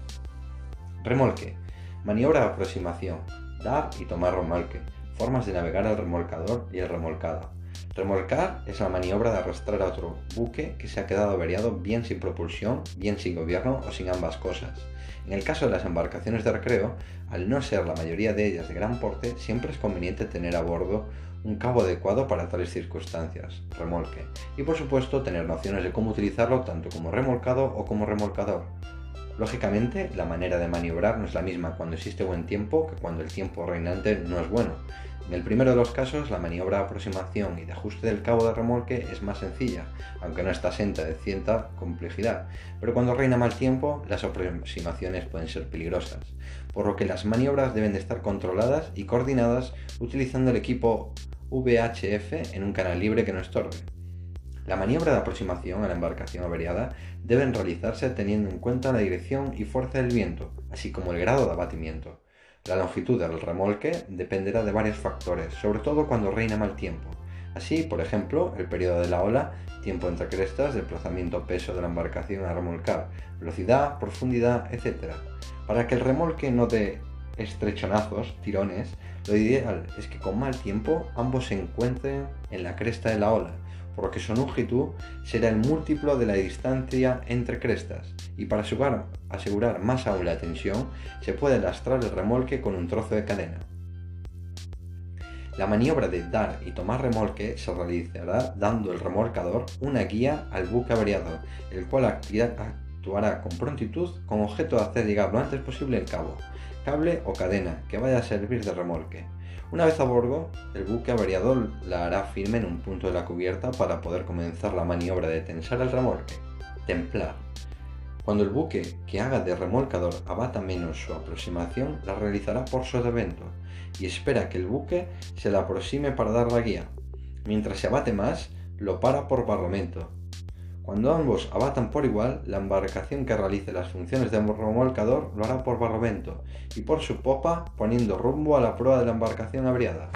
Remolque. Maniobra de aproximación. Dar y tomar remolque. Formas de navegar el remolcador y el remolcado. Remolcar es la maniobra de arrastrar a otro buque que se ha quedado averiado bien sin propulsión, bien sin gobierno o sin ambas cosas. En el caso de las embarcaciones de recreo, al no ser la mayoría de ellas de gran porte, siempre es conveniente tener a bordo un cabo adecuado para tales circunstancias, remolque, y por supuesto tener nociones de cómo utilizarlo tanto como remolcado o como remolcador. Lógicamente, la manera de maniobrar no es la misma cuando existe buen tiempo que cuando el tiempo reinante no es bueno. En el primero de los casos, la maniobra de aproximación y de ajuste del cabo de remolque es más sencilla, aunque no está exenta de cierta complejidad, pero cuando reina mal tiempo, las aproximaciones pueden ser peligrosas, por lo que las maniobras deben de estar controladas y coordinadas utilizando el equipo VHF en un canal libre que no estorbe. La maniobra de aproximación a la embarcación averiada deben realizarse teniendo en cuenta la dirección y fuerza del viento, así como el grado de abatimiento. La longitud del remolque dependerá de varios factores, sobre todo cuando reina mal tiempo. Así, por ejemplo, el periodo de la ola, tiempo entre crestas, desplazamiento peso de la embarcación a remolcar, velocidad, profundidad, etc. Para que el remolque no dé estrechonazos, tirones, lo ideal es que con mal tiempo ambos se encuentren en la cresta de la ola, por lo que su longitud será el múltiplo de la distancia entre crestas, y para asegurar, más aún la tensión, se puede lastrar el remolque con un trozo de cadena. La maniobra de dar y tomar remolque se realizará dando el remolcador una guía al buque averiado, el cual actuará con prontitud con objeto de hacer llegar lo antes posible el cabo, cable o cadena que vaya a servir de remolque. Una vez a bordo, el buque averiado la hará firme en un punto de la cubierta para poder comenzar la maniobra de tensar el remolque. Templar. Cuando el buque que haga de remolcador abata menos su aproximación, la realizará por sotavento y espera que el buque se le aproxime para dar la guía. Mientras se abate más, lo para por barramento, cuando ambos abatan por igual, la embarcación que realice las funciones de remolcador lo hará por barrovento y por su popa poniendo rumbo a la proa de la embarcación averiada.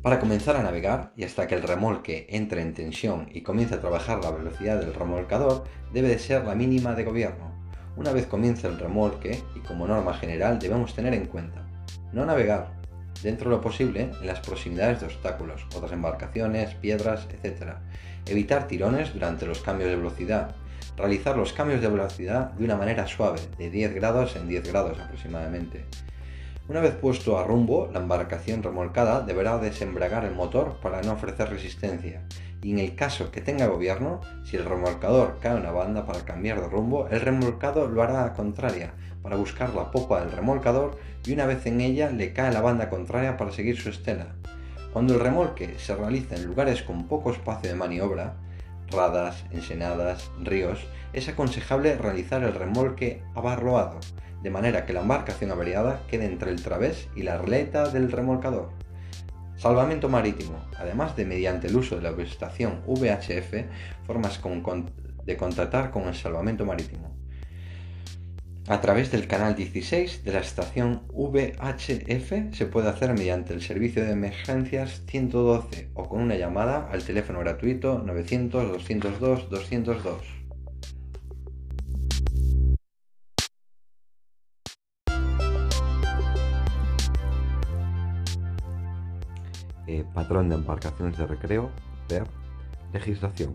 Para comenzar a navegar y hasta que el remolque entre en tensión y comience a trabajar la velocidad del remolcador, debe de ser la mínima de gobierno. Una vez comience el remolque, y como norma general debemos tener en cuenta, no navegar, dentro de lo posible, en las proximidades de obstáculos, otras embarcaciones, piedras, etc. Evitar tirones durante los cambios de velocidad. Realizar los cambios de velocidad de una manera suave, de 10 grados en 10 grados aproximadamente. Una vez puesto a rumbo, la embarcación remolcada deberá desembragar el motor para no ofrecer resistencia. Y en el caso que tenga gobierno, si el remolcador cae una banda para cambiar de rumbo, el remolcado lo hará a contraria, para buscar la popa del remolcador y una vez en ella le cae la banda contraria para seguir su estela. Cuando el remolque se realiza en lugares con poco espacio de maniobra, radas, ensenadas, ríos, es aconsejable realizar el remolque abarroado, de manera que la embarcación averiada quede entre el través y la arleta del remolcador. Salvamento marítimo. Además de mediante el uso de la estación VHF, formas de contactar con el salvamento marítimo. A través del canal 16 de la estación VHF se puede hacer mediante el servicio de emergencias 112 o con una llamada al teléfono gratuito 900 202 202. Eh, patrón de embarcaciones de recreo, PER, legislación.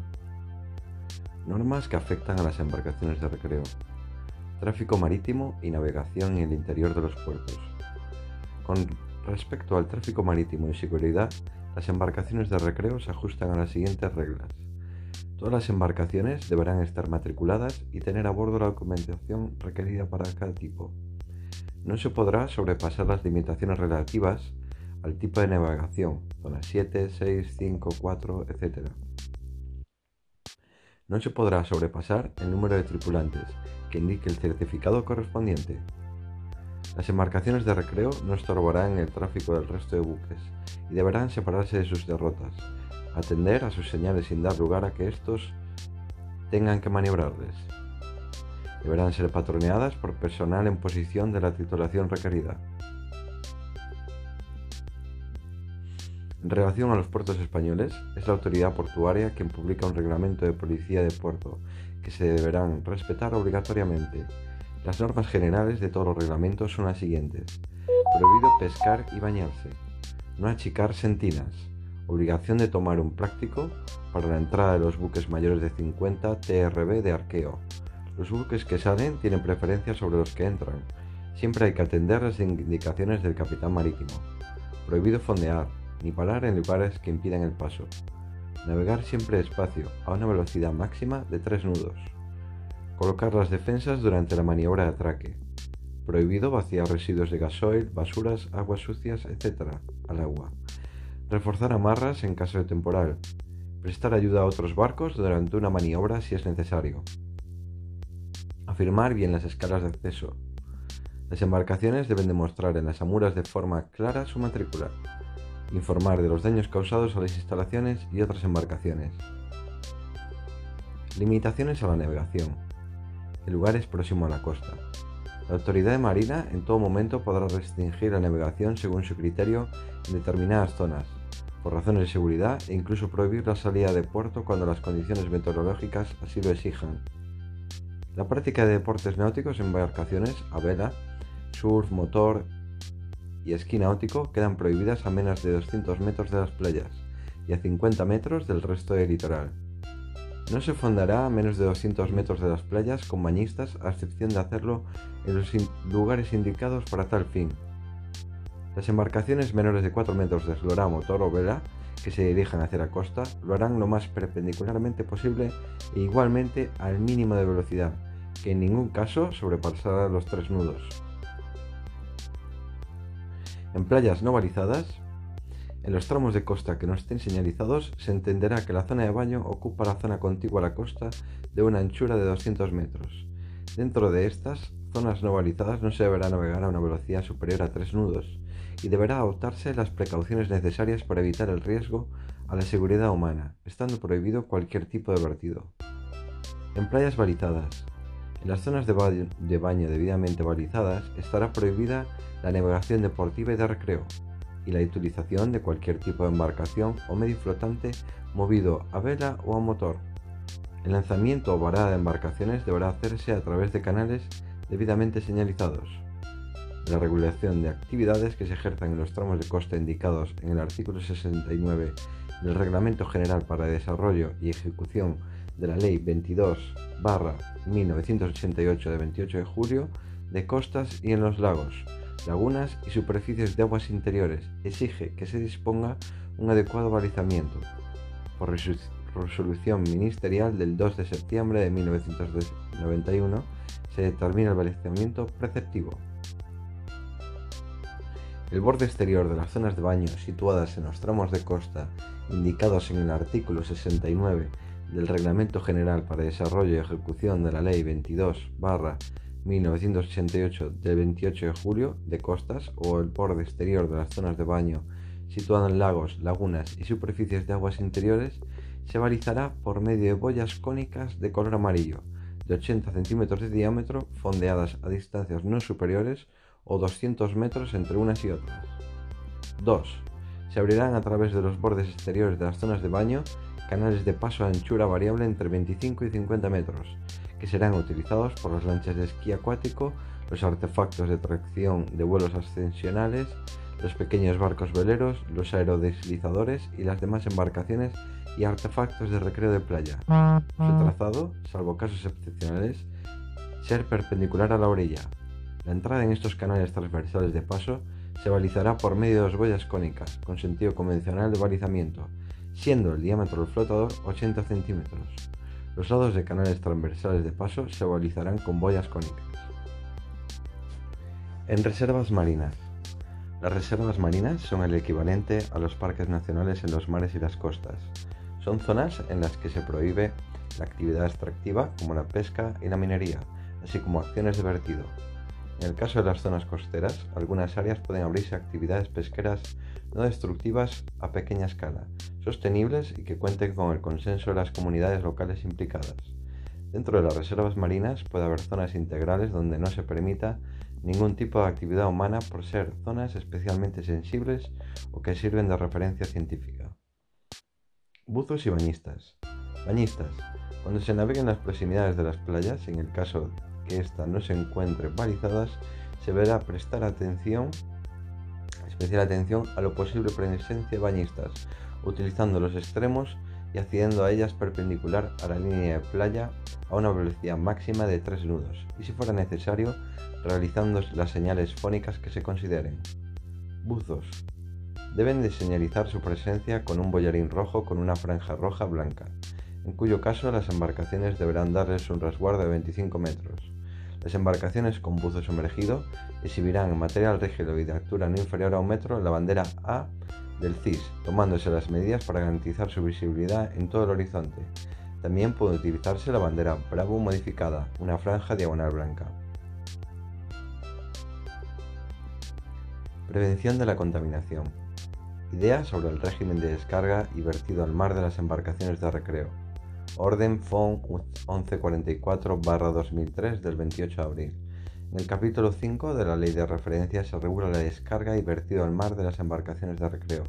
Normas que afectan a las embarcaciones de recreo. Tráfico marítimo y navegación en el interior de los puertos. Con respecto al tráfico marítimo y seguridad, las embarcaciones de recreo se ajustan a las siguientes reglas. Todas las embarcaciones deberán estar matriculadas y tener a bordo la documentación requerida para cada tipo. No se podrá sobrepasar las limitaciones relativas al tipo de navegación, zona 7, 6, 5, 4, etc. No se podrá sobrepasar el número de tripulantes que indique el certificado correspondiente. Las embarcaciones de recreo no estorbarán el tráfico del resto de buques y deberán separarse de sus derrotas, atender a sus señales sin dar lugar a que estos tengan que maniobrarles. Deberán ser patroneadas por personal en posición de la titulación requerida. En relación a los puertos españoles, es la autoridad portuaria quien publica un reglamento de policía de puerto que se deberán respetar obligatoriamente. Las normas generales de todos los reglamentos son las siguientes. Prohibido pescar y bañarse. No achicar sentinas. Obligación de tomar un práctico para la entrada de los buques mayores de 50 TRB de arqueo. Los buques que salen tienen preferencia sobre los que entran. Siempre hay que atender las indicaciones del capitán marítimo. Prohibido fondear ni parar en lugares que impidan el paso. Navegar siempre despacio, a una velocidad máxima de 3 nudos. Colocar las defensas durante la maniobra de atraque. Prohibido vaciar residuos de gasoil, basuras, aguas sucias, etc. al agua. Reforzar amarras en caso de temporal. Prestar ayuda a otros barcos durante una maniobra si es necesario. Afirmar bien las escalas de acceso. Las embarcaciones deben demostrar en las amuras de forma clara su matrícula informar de los daños causados a las instalaciones y otras embarcaciones. Limitaciones a la navegación. El lugar es próximo a la costa. La autoridad de marina en todo momento podrá restringir la navegación según su criterio en determinadas zonas, por razones de seguridad e incluso prohibir la salida de puerto cuando las condiciones meteorológicas así lo exijan. La práctica de deportes náuticos en embarcaciones a vela, surf, motor, y esquí náutico quedan prohibidas a menos de 200 metros de las playas y a 50 metros del resto del litoral. No se fondará a menos de 200 metros de las playas con bañistas a excepción de hacerlo en los lugares indicados para tal fin. Las embarcaciones menores de 4 metros de eslora, motor o vela que se dirijan hacia la costa lo harán lo más perpendicularmente posible e igualmente al mínimo de velocidad, que en ningún caso sobrepasará los 3 nudos. En playas no balizadas, en los tramos de costa que no estén señalizados, se entenderá que la zona de baño ocupa la zona contigua a la costa de una anchura de 200 metros. Dentro de estas zonas no balizadas no se deberá navegar a una velocidad superior a 3 nudos y deberá adoptarse las precauciones necesarias para evitar el riesgo a la seguridad humana, estando prohibido cualquier tipo de vertido. En playas balizadas, en las zonas de baño, debidamente balizadas estará prohibida la navegación deportiva y de recreo y la utilización de cualquier tipo de embarcación o medio flotante movido a vela o a motor. El lanzamiento o varada de embarcaciones deberá hacerse a través de canales debidamente señalizados. La regulación de actividades que se ejerzan en los tramos de costa indicados en el artículo 69 del Reglamento General para el Desarrollo y Ejecución de la Ley 22 1988 de 28 de julio de costas y en los lagos, lagunas y superficies de aguas interiores exige que se disponga un adecuado balizamiento. Por resolución ministerial del 2 de septiembre de 1991 se determina el balizamiento preceptivo. El borde exterior de las zonas de baño situadas en los tramos de costa indicados en el artículo 69 del Reglamento General para Desarrollo y Ejecución de la Ley 22 1988 del 28 de julio de costas o el borde exterior de las zonas de baño situado en lagos, lagunas y superficies de aguas interiores, se balizará por medio de boyas cónicas de color amarillo, de 80 centímetros de diámetro, fondeadas a distancias no superiores o 200 metros entre unas y otras. 2. Se abrirán a través de los bordes exteriores de las zonas de baño canales de paso a anchura variable entre 25 y 50 metros, que serán utilizados por las lanchas de esquí acuático, los artefactos de tracción de vuelos ascensionales, los pequeños barcos veleros, los aerodeslizadores y las demás embarcaciones y artefactos de recreo de playa. Su trazado, salvo casos excepcionales, ser perpendicular a la orilla. La entrada en estos canales transversales de paso se balizará por medio de dos boyas cónicas, con sentido convencional de balizamiento, siendo el diámetro del flotador 80 centímetros. Los lados de canales transversales de paso se balizarán con boyas cónicas. En reservas marinas. Las reservas marinas son el equivalente a los parques nacionales en los mares y las costas. Son zonas en las que se prohíbe la actividad extractiva como la pesca y la minería, así como acciones de vertido. En el caso de las zonas costeras, algunas áreas pueden abrirse a actividades pesqueras no destructivas a pequeña escala, sostenibles y que cuenten con el consenso de las comunidades locales implicadas. Dentro de las reservas marinas puede haber zonas integrales donde no se permita ningún tipo de actividad humana por ser zonas especialmente sensibles o que sirven de referencia científica. Buzos y bañistas. Bañistas. Cuando se navegue en las proximidades de las playas, en el caso que ésta no se encuentre balizadas, se verá prestar atención, especial atención a lo posible presencia de bañistas, utilizando los extremos y accediendo a ellas perpendicular a la línea de playa a una velocidad máxima de 3 nudos y si fuera necesario realizando las señales fónicas que se consideren. Buzos. Deben de señalizar su presencia con un bollarín rojo con una franja roja blanca, en cuyo caso las embarcaciones deberán darles un resguardo de 25 metros. Las embarcaciones con buzo sumergido exhibirán material rígido y de altura no inferior a un metro la bandera A del CIS, tomándose las medidas para garantizar su visibilidad en todo el horizonte. También puede utilizarse la bandera Bravo modificada, una franja diagonal blanca. Prevención de la contaminación. Idea sobre el régimen de descarga y vertido al mar de las embarcaciones de recreo. Orden FON 1144-2003 del 28 de abril. En el capítulo 5 de la ley de referencia se regula la descarga y vertido al mar de las embarcaciones de recreo.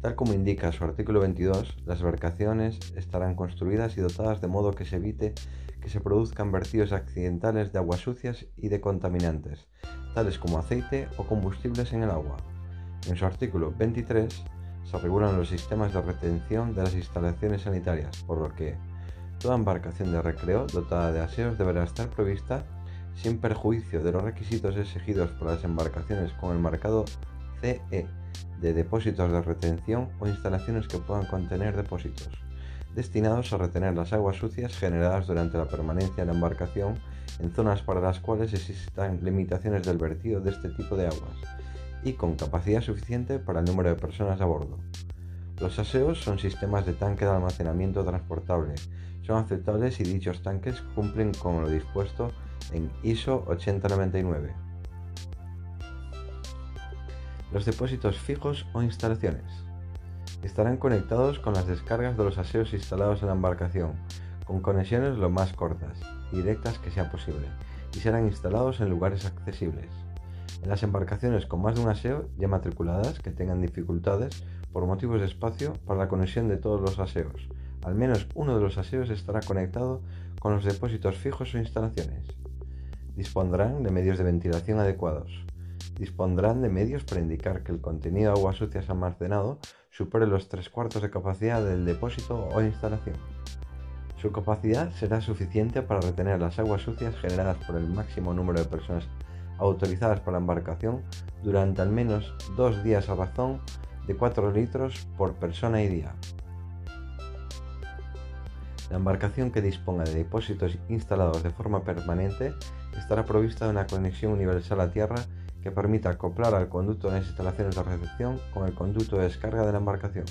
Tal como indica su artículo 22, las embarcaciones estarán construidas y dotadas de modo que se evite que se produzcan vertidos accidentales de aguas sucias y de contaminantes, tales como aceite o combustibles en el agua. En su artículo 23 se regulan los sistemas de retención de las instalaciones sanitarias, por lo que toda embarcación de recreo dotada de aseos deberá estar provista sin perjuicio de los requisitos exigidos por las embarcaciones con el marcado CE de depósitos de retención o instalaciones que puedan contener depósitos destinados a retener las aguas sucias generadas durante la permanencia en la embarcación en zonas para las cuales existan limitaciones del vertido de este tipo de aguas y con capacidad suficiente para el número de personas a bordo. Los aseos son sistemas de tanque de almacenamiento transportable. Son aceptables y dichos tanques cumplen con lo dispuesto en ISO 8099. Los depósitos fijos o instalaciones. Estarán conectados con las descargas de los aseos instalados en la embarcación, con conexiones lo más cortas y directas que sea posible, y serán instalados en lugares accesibles. Las embarcaciones con más de un aseo ya matriculadas que tengan dificultades por motivos de espacio para la conexión de todos los aseos, al menos uno de los aseos estará conectado con los depósitos fijos o instalaciones. Dispondrán de medios de ventilación adecuados. Dispondrán de medios para indicar que el contenido de agua sucia almacenado supere los tres cuartos de capacidad del depósito o instalación. Su capacidad será suficiente para retener las aguas sucias generadas por el máximo número de personas autorizadas por la embarcación durante al menos dos días a razón de 4 litros por persona y día. La embarcación que disponga de depósitos instalados de forma permanente estará provista de una conexión universal a tierra que permita acoplar al conducto de las instalaciones de recepción con el conducto de descarga de la embarcación.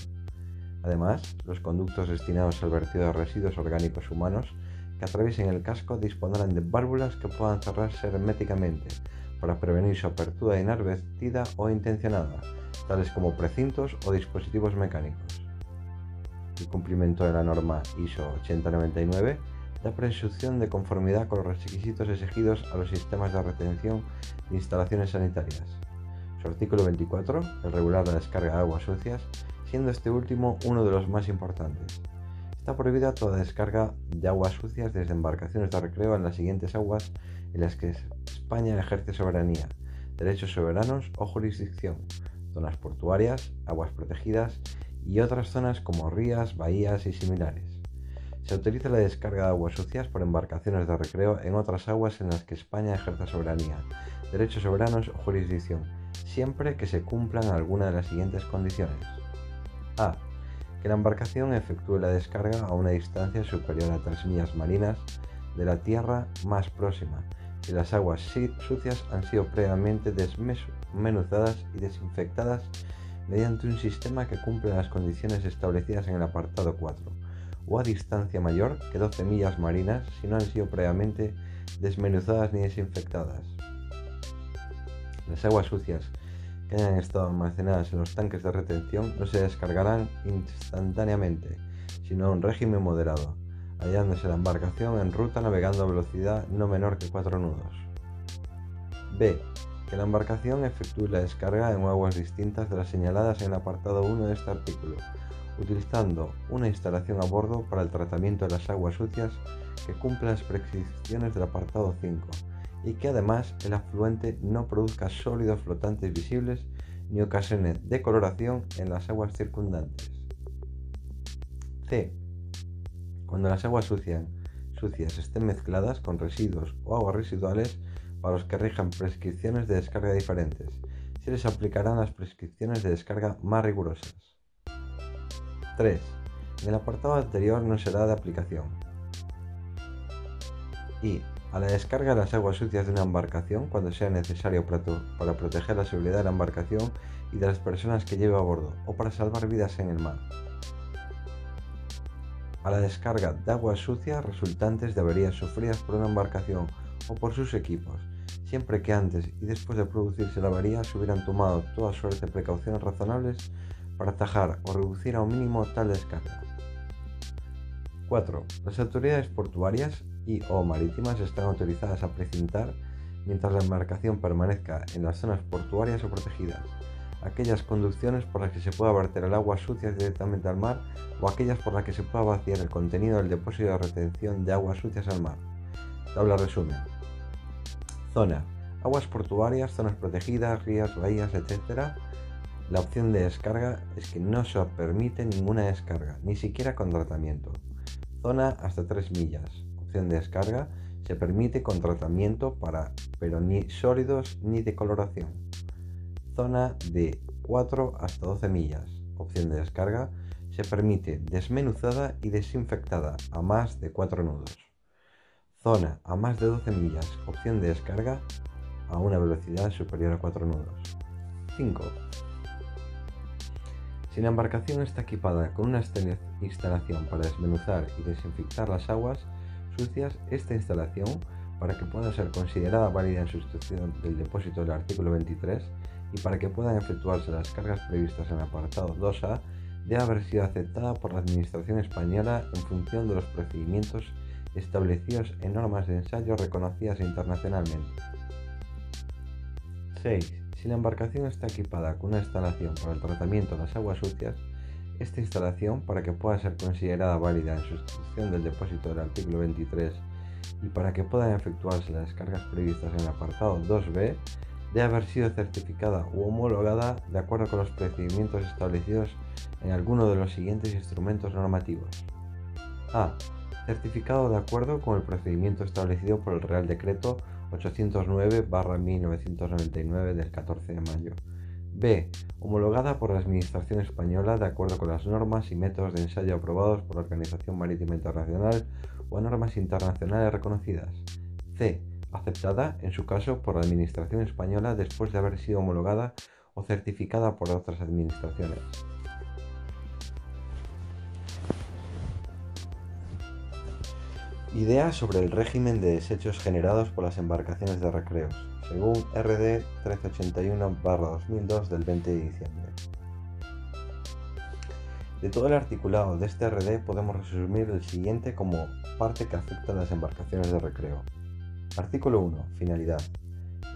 Además, los conductos destinados al vertido de residuos orgánicos humanos que atraviesen el casco dispondrán de válvulas que puedan cerrarse herméticamente para prevenir su apertura inadvertida o intencionada, tales como precintos o dispositivos mecánicos. El cumplimiento de la norma ISO 8099 da presunción de conformidad con los requisitos exigidos a los sistemas de retención de instalaciones sanitarias. Su artículo 24, el regular la descarga de aguas sucias, siendo este último uno de los más importantes. Está prohibida toda descarga de aguas sucias desde embarcaciones de recreo en las siguientes aguas en las que España ejerce soberanía, derechos soberanos o jurisdicción, zonas portuarias, aguas protegidas y otras zonas como rías, bahías y similares. Se utiliza la descarga de aguas sucias por embarcaciones de recreo en otras aguas en las que España ejerza soberanía, derechos soberanos o jurisdicción, siempre que se cumplan alguna de las siguientes condiciones. A. Que la embarcación efectúe la descarga a una distancia superior a 3 millas marinas de la tierra más próxima, si las aguas sucias han sido previamente desmenuzadas y desinfectadas mediante un sistema que cumple las condiciones establecidas en el apartado 4 o a distancia mayor que 12 millas marinas si no han sido previamente desmenuzadas ni desinfectadas. Las aguas sucias que hayan estado almacenadas en los tanques de retención no se descargarán instantáneamente, sino a un régimen moderado, hallándose la embarcación en ruta navegando a velocidad no menor que 4 nudos. B. Que la embarcación efectúe la descarga en aguas distintas de las señaladas en el apartado 1 de este artículo, utilizando una instalación a bordo para el tratamiento de las aguas sucias que cumpla las prescripciones del apartado 5 y que además el afluente no produzca sólidos flotantes visibles ni ocasione decoloración en las aguas circundantes. C. Cuando las aguas sucias, estén mezcladas con residuos o aguas residuales para los que rijan prescripciones de descarga diferentes, se les aplicarán las prescripciones de descarga más rigurosas. 3. En el apartado anterior no será de aplicación. Y a la descarga de las aguas sucias de una embarcación cuando sea necesario para, proteger la seguridad de la embarcación y de las personas que lleva a bordo o para salvar vidas en el mar. A la descarga de aguas sucias resultantes de averías sufridas por una embarcación o por sus equipos, siempre que antes y después de producirse la avería se hubieran tomado toda suerte de precauciones razonables para atajar o reducir a un mínimo tal descarga. 4. Las autoridades portuarias y o marítimas están autorizadas a precintar mientras la embarcación permanezca en las zonas portuarias o protegidas, aquellas conducciones por las que se pueda verter el agua sucia directamente al mar o aquellas por las que se pueda vaciar el contenido del depósito de retención de aguas sucias al mar. Tabla resumen. Zona. Aguas portuarias, zonas protegidas, rías, bahías, etc la opción de descarga es que no se permite ninguna descarga, ni siquiera con tratamiento. Zona hasta 3 millas. Opción de descarga se permite con tratamiento para, pero ni sólidos ni de coloración. Zona de 4 hasta 12 millas. Opción de descarga se permite desmenuzada y desinfectada a más de 4 nudos. Zona a más de 12 millas. Opción de descarga a una velocidad superior a 4 nudos. 5. Si la embarcación está equipada con una instalación para desmenuzar y desinfectar las aguas sucias, esta instalación, para que pueda ser considerada válida en sustitución del depósito del artículo 23 y para que puedan efectuarse las cargas previstas en el apartado 2A, debe haber sido aceptada por la Administración española en función de los procedimientos establecidos en normas de ensayo reconocidas internacionalmente. 6. Si la embarcación está equipada con una instalación para el tratamiento de las aguas sucias, esta instalación, para que pueda ser considerada válida en sustitución del depósito del artículo 23 y para que puedan efectuarse las descargas previstas en el apartado 2b, debe haber sido certificada u homologada de acuerdo con los procedimientos establecidos en alguno de los siguientes instrumentos normativos. A. Certificado de acuerdo con el procedimiento establecido por el Real Decreto 809-1999 del 14 de mayo. B. Homologada por la Administración española de acuerdo con las normas y métodos de ensayo aprobados por la Organización Marítima Internacional o normas internacionales reconocidas. C. Aceptada, en su caso, por la Administración española después de haber sido homologada o certificada por otras administraciones. Idea sobre el régimen de desechos generados por las embarcaciones de recreos, según RD 1381-2002 del 20 de diciembre. De todo el articulado de este RD podemos resumir el siguiente como parte que afecta a las embarcaciones de recreo. Artículo 1. Finalidad.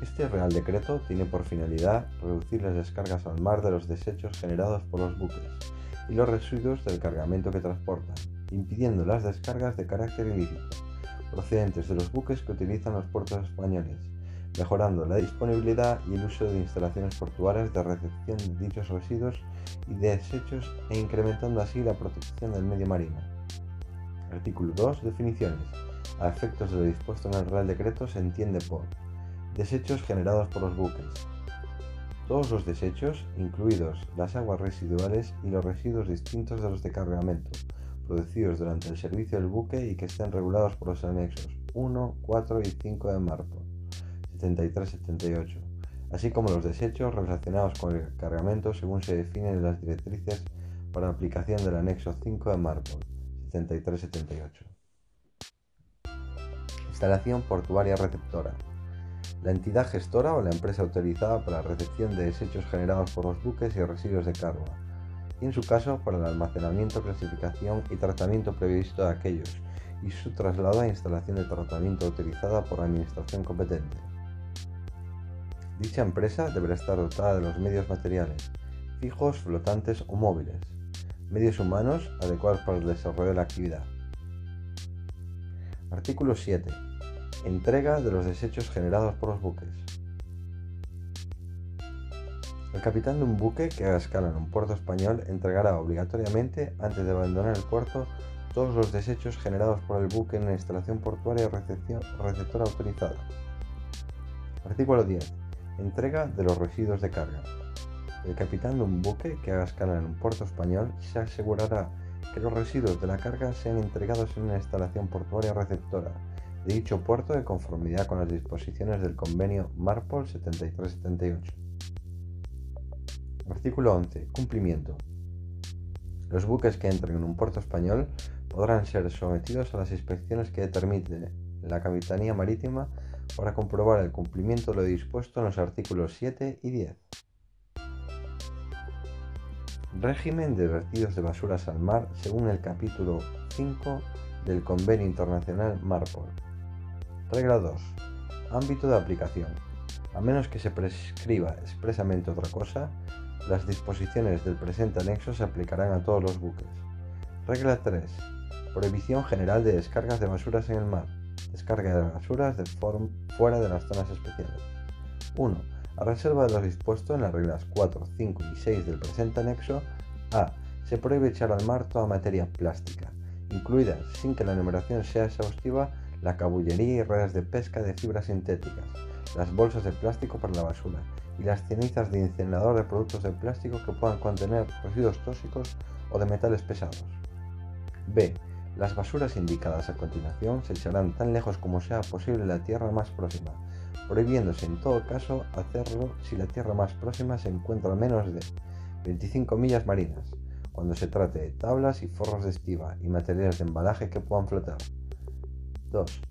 Este Real Decreto tiene por finalidad reducir las descargas al mar de los desechos generados por los buques y los residuos del cargamento que transportan impidiendo las descargas de carácter ilícito procedentes de los buques que utilizan los puertos españoles, mejorando la disponibilidad y el uso de instalaciones portuarias de recepción de dichos residuos y desechos e incrementando así la protección del medio marino. Artículo 2. Definiciones. A efectos de lo dispuesto en el Real Decreto se entiende por desechos generados por los buques. Todos los desechos, incluidos las aguas residuales y los residuos distintos de los de cargamento, producidos durante el servicio del buque y que estén regulados por los anexos 1, 4 y 5 de Marpo 73-78, así como los desechos relacionados con el cargamento según se definen en las directrices para aplicación del anexo 5 de Marpol 73-78. Instalación portuaria receptora. La entidad gestora o la empresa autorizada para la recepción de desechos generados por los buques y residuos de carga y en su caso para el almacenamiento, clasificación y tratamiento previsto de aquellos y su traslado a instalación de tratamiento utilizada por la administración competente. Dicha empresa deberá estar dotada de los medios materiales, fijos, flotantes o móviles, medios humanos adecuados para el desarrollo de la actividad. Artículo 7. Entrega de los desechos generados por los buques. El capitán de un buque que haga escala en un puerto español entregará obligatoriamente, antes de abandonar el puerto, todos los desechos generados por el buque en la instalación portuaria receptora autorizada. Artículo 10. Entrega de los residuos de carga. El capitán de un buque que haga escala en un puerto español se asegurará que los residuos de la carga sean entregados en una instalación portuaria receptora de dicho puerto de conformidad con las disposiciones del convenio Marpol 7378. Artículo 11. Cumplimiento. Los buques que entren en un puerto español podrán ser sometidos a las inspecciones que determine la Capitanía Marítima para comprobar el cumplimiento de lo dispuesto en los artículos 7 y 10. Régimen de vertidos de basuras al mar según el capítulo 5 del Convenio Internacional Marpol. Regla 2. Ámbito de aplicación. A menos que se prescriba expresamente otra cosa, las disposiciones del presente anexo se aplicarán a todos los buques. Regla 3. Prohibición general de descargas de basuras en el mar. Descarga de basuras de fuera de las zonas especiales. 1. A reserva de lo dispuesto en las reglas 4, 5 y 6 del presente anexo, A. Se prohíbe echar al mar toda materia plástica, incluidas, sin que la numeración sea exhaustiva, la cabullería y redes de pesca de fibras sintéticas, las bolsas de plástico para la basura, y las cenizas de incinerador de productos de plástico que puedan contener residuos tóxicos o de metales pesados. B. Las basuras indicadas a continuación se echarán tan lejos como sea posible la tierra más próxima, prohibiéndose en todo caso hacerlo si la tierra más próxima se encuentra a menos de 25 millas marinas, cuando se trate de tablas y forros de estiva y materiales de embalaje que puedan flotar. 2.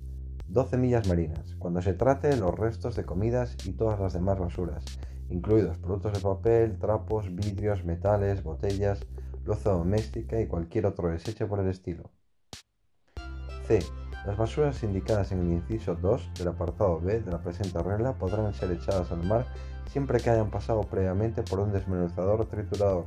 12 millas marinas, cuando se trate los restos de comidas y todas las demás basuras, incluidos productos de papel, trapos, vidrios, metales, botellas, loza doméstica y cualquier otro desecho por el estilo. C. Las basuras indicadas en el inciso 2 del apartado B de la presente regla podrán ser echadas al mar siempre que hayan pasado previamente por un desmenuzador triturador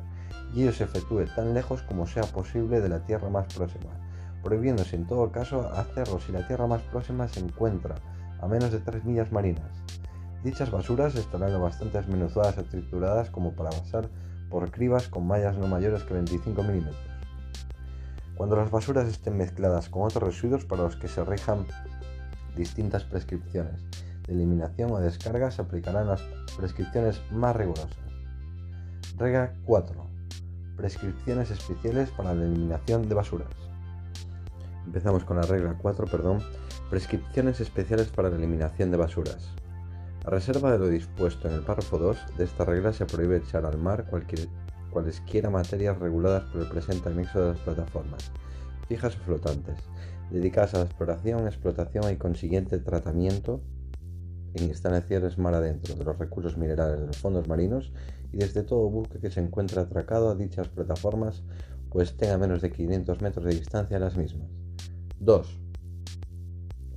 y ello se efectúe tan lejos como sea posible de la tierra más próxima, prohibiéndose en todo caso hacerlo si la tierra más próxima se encuentra a menos de 3 millas marinas. Dichas basuras estarán lo bastante desmenuzadas o trituradas como para pasar por cribas con mallas no mayores que 25 milímetros. Cuando las basuras estén mezcladas con otros residuos para los que se rijan distintas prescripciones de eliminación o descarga, se aplicarán las prescripciones más rigurosas. Regla 4. Prescripciones especiales para la eliminación de basuras. Empezamos con la regla 4, perdón. Prescripciones especiales para la eliminación de basuras. A reserva de lo dispuesto en el párrafo 2 de esta regla se prohíbe echar al mar cualquier, cualesquiera materias reguladas por el presente anexo de las plataformas, fijas o flotantes, dedicadas a la exploración, explotación y consiguiente tratamiento en instalaciones mar adentro de los recursos minerales de los fondos marinos y desde todo buque que se encuentre atracado a dichas plataformas o estén a menos de 500 metros de distancia a las mismas. 2.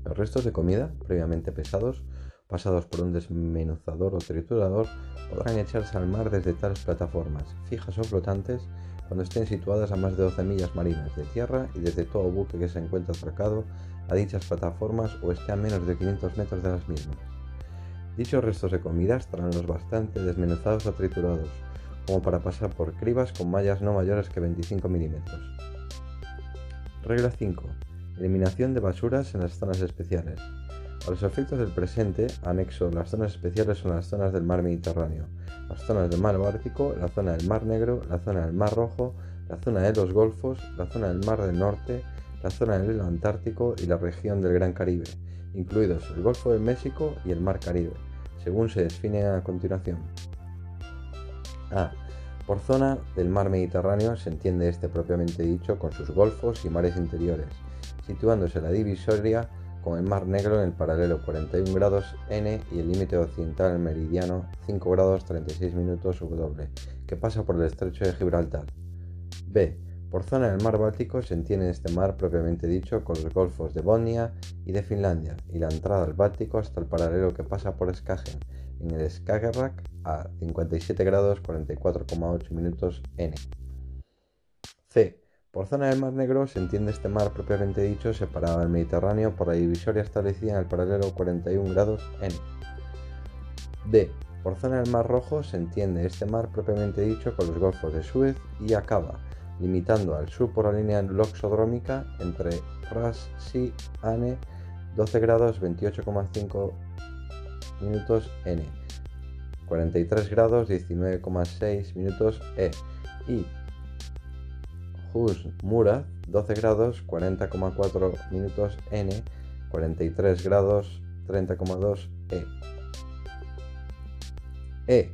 Los restos de comida, previamente pesados, pasados por un desmenuzador o triturador, podrán echarse al mar desde tales plataformas, fijas o flotantes, cuando estén situadas a más de 12 millas marinas de tierra y desde todo buque que se encuentre atracado a dichas plataformas o esté a menos de 500 metros de las mismas. Dichos restos de comida estarán los bastante desmenuzados o triturados, como para pasar por cribas con mallas no mayores que 25 milímetros. Regla 5. Eliminación de basuras en las zonas especiales. A los efectos del presente, anexo las zonas especiales son las zonas del mar Mediterráneo, las zonas del mar Báltico, la zona del mar Negro, la zona del mar Rojo, la zona de los Golfos, la zona del mar del Norte, la zona del Antártico y la región del Gran Caribe, incluidos el Golfo de México y el mar Caribe, según se definen a continuación. A. Por zona del mar Mediterráneo se entiende este propiamente dicho con sus golfos y mares interiores, situándose la divisoria con el Mar Negro en el paralelo 41 grados N y el límite occidental meridiano 5 grados 36 minutos W, que pasa por el estrecho de Gibraltar. B. Por zona del mar Báltico se entiende este mar propiamente dicho con los golfos de Bosnia y de Finlandia y la entrada al Báltico hasta el paralelo que pasa por Skagen en el Skagerrak a 57 grados 44,8 minutos N. C. Por zona del Mar Negro se entiende este mar propiamente dicho separado del Mediterráneo por la divisoria establecida en el paralelo 41 grados N. D. Por zona del Mar Rojo se entiende este mar propiamente dicho con los golfos de Suez y Aqaba, limitando al sur por la línea loxodrómica entre Ras Si Ane 12 grados 28,5 minutos N, 43 grados 19,6 minutos E y Hus Mura 12 grados 40,4 minutos N, 43 grados 30,2 E. E.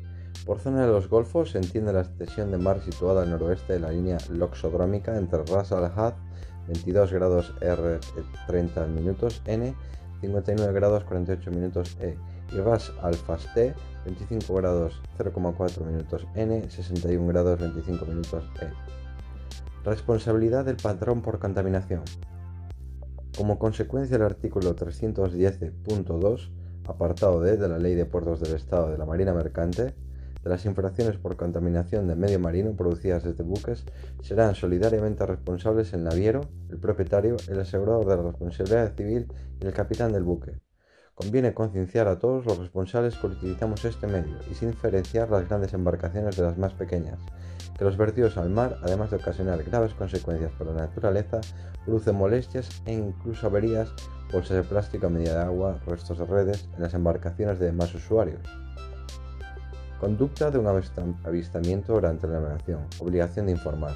Por zona de los Golfos se entiende la extensión de mar situada al noroeste de la línea loxodrómica entre Ras Al Had 22 grados R 30 minutos N, 59 grados 48 minutos E y Ras Al Fasté 25 grados 0,4 minutos N, 61 grados 25 minutos E. Responsabilidad del patrón por contaminación. Como consecuencia del artículo 310.2, apartado D de la Ley de Puertos del Estado de la Marina Mercante, de las infracciones por contaminación de medio marino producidas desde buques serán solidariamente responsables el naviero, el propietario, el asegurador de la responsabilidad civil y el capitán del buque. Conviene concienciar a todos los responsables que utilizamos este medio y sin diferenciar las grandes embarcaciones de las más pequeñas, que los vertidos al mar, además de ocasionar graves consecuencias para la naturaleza, producen molestias e incluso averías, bolsas de plástico a medida de agua, restos de redes en las embarcaciones de demás usuarios. Conducta de un avistamiento durante la navegación. Obligación de informar.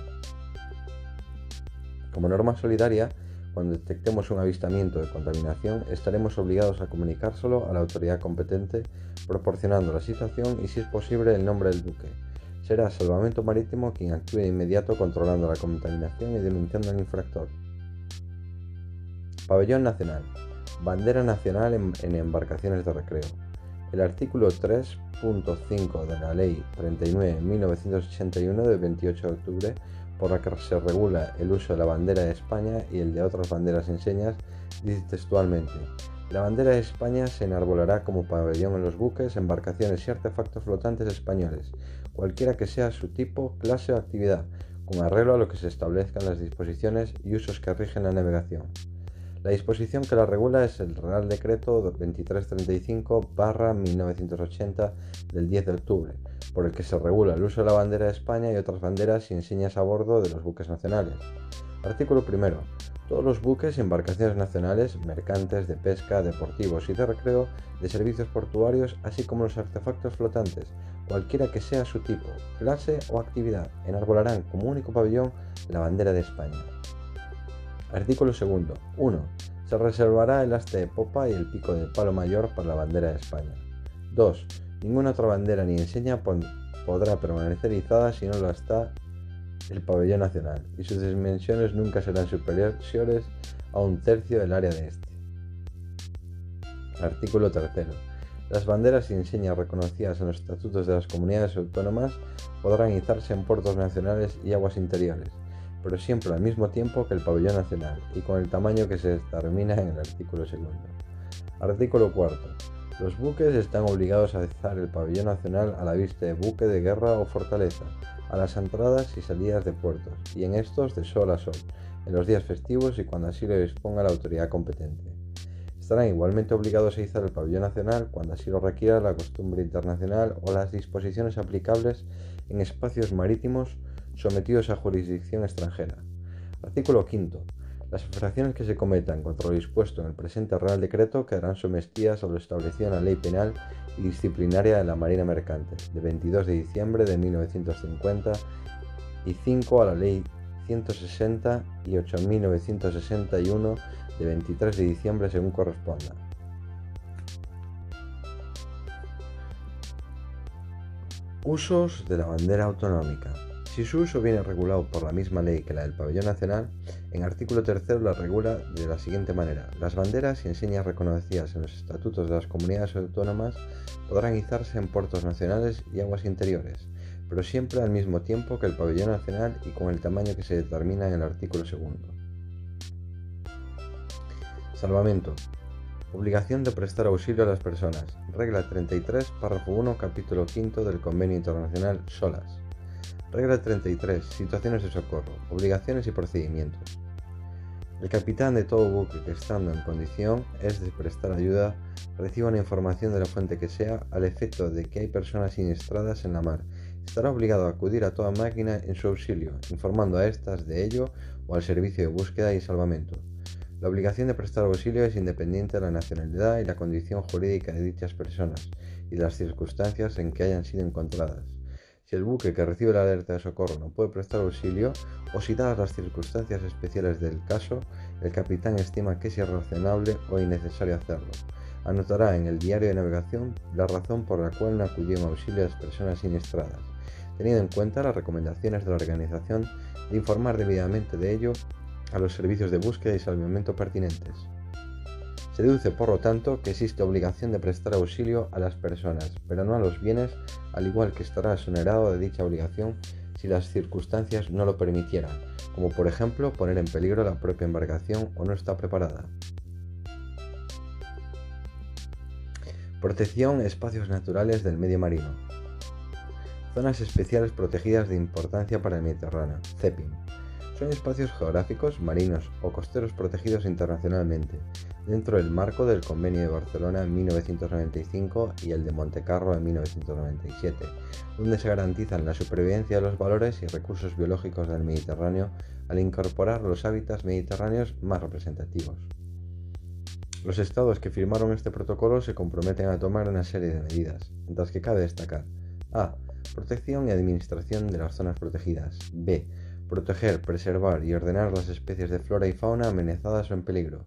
Como norma solidaria, cuando detectemos un avistamiento de contaminación, estaremos obligados a comunicárselo a la autoridad competente, proporcionando la situación y, si es posible, el nombre del buque. Será Salvamento Marítimo quien actúe de inmediato controlando la contaminación y denunciando al infractor. Pabellón Nacional. Bandera nacional en, embarcaciones de recreo. El artículo 3.5 de la Ley 39.1981 de 28 de octubre por la que se regula el uso de la bandera de España y el de otras banderas enseñas, dice textualmente, la bandera de España se enarbolará como pabellón en los buques, embarcaciones y artefactos flotantes españoles, cualquiera que sea su tipo, clase o actividad, con arreglo a lo que se establezcan las disposiciones y usos que rigen la navegación. La disposición que la regula es el Real Decreto 2335-1980 del 10 de octubre, por el que se regula el uso de la bandera de España y otras banderas y enseñas a bordo de los buques nacionales. Artículo 1. Todos los buques y embarcaciones nacionales, mercantes, de pesca, deportivos y de recreo, de servicios portuarios, así como los artefactos flotantes, cualquiera que sea su tipo, clase o actividad, enarbolarán como único pabellón la bandera de España. Artículo 2. 1. Se reservará el asta de popa y el pico de palo mayor para la bandera de España. 2. Ninguna otra bandera ni enseña podrá permanecer izada si no lo está el pabellón nacional, y sus dimensiones nunca serán superiores a un tercio del área de este. Artículo 3. Las banderas y enseñas reconocidas en los estatutos de las comunidades autónomas podrán izarse en puertos nacionales y aguas interiores, pero siempre al mismo tiempo que el pabellón nacional y con el tamaño que se determina en el artículo 2. Artículo 4. Los buques están obligados a izar el pabellón nacional a la vista de buque de guerra o fortaleza, a las entradas y salidas de puertos, y en estos de sol a sol, en los días festivos y cuando así lo disponga la autoridad competente. Estarán igualmente obligados a izar el pabellón nacional cuando así lo requiera la costumbre internacional o las disposiciones aplicables en espacios marítimos sometidos a jurisdicción extranjera. Artículo 5. Las infracciones que se cometan contra lo dispuesto en el presente Real Decreto quedarán sometidas a lo establecido en la Ley Penal y Disciplinaria de la Marina Mercante, de 22 de diciembre de 1950, y 5 a la Ley 160 y 8.961 de 23 de diciembre según corresponda. Usos de la bandera autonómica. Si su uso viene regulado por la misma ley que la del pabellón nacional, en artículo 3 la regula de la siguiente manera. Las banderas y enseñas reconocidas en los estatutos de las comunidades autónomas podrán izarse en puertos nacionales y aguas interiores, pero siempre al mismo tiempo que el pabellón nacional y con el tamaño que se determina en el artículo 2. Salvamento. Obligación de prestar auxilio a las personas. Regla 33, párrafo 1, capítulo 5 del Convenio Internacional SOLAS. Regla 33. Situaciones de socorro. Obligaciones y procedimientos. El capitán de todo buque que estando en condición es de prestar ayuda reciba una información de la fuente que sea al efecto de que hay personas siniestradas en la mar. Estará obligado a acudir a toda máquina en su auxilio, informando a estas de ello o al servicio de búsqueda y salvamento. La obligación de prestar auxilio es independiente de la nacionalidad y la condición jurídica de dichas personas y de las circunstancias en que hayan sido encontradas. Si el buque que recibe la alerta de socorro no puede prestar auxilio, o si dadas las circunstancias especiales del caso, el capitán estima que es irrazonable o innecesario hacerlo. Anotará en el diario de navegación la razón por la cual no acudió en auxilio a las personas siniestradas, teniendo en cuenta las recomendaciones de la organización de informar debidamente de ello a los servicios de búsqueda y salvamento pertinentes. Se deduce, por lo tanto, que existe obligación de prestar auxilio a las personas, pero no a los bienes, al igual que estará exonerado de dicha obligación si las circunstancias no lo permitieran, como por ejemplo poner en peligro la propia embarcación o no está preparada. Protección espacios naturales del medio marino. Zonas especiales protegidas de importancia para el Mediterráneo, CEPIM. Son espacios geográficos, marinos o costeros protegidos internacionalmente, dentro del marco del Convenio de Barcelona en 1995 y el de Montecarlo en 1997, donde se garantizan la supervivencia de los valores y recursos biológicos del Mediterráneo al incorporar los hábitats mediterráneos más representativos. Los estados que firmaron este protocolo se comprometen a tomar una serie de medidas, entre las que cabe destacar A. Protección y administración de las zonas protegidas. B. Proteger, preservar y ordenar las especies de flora y fauna amenazadas o en peligro.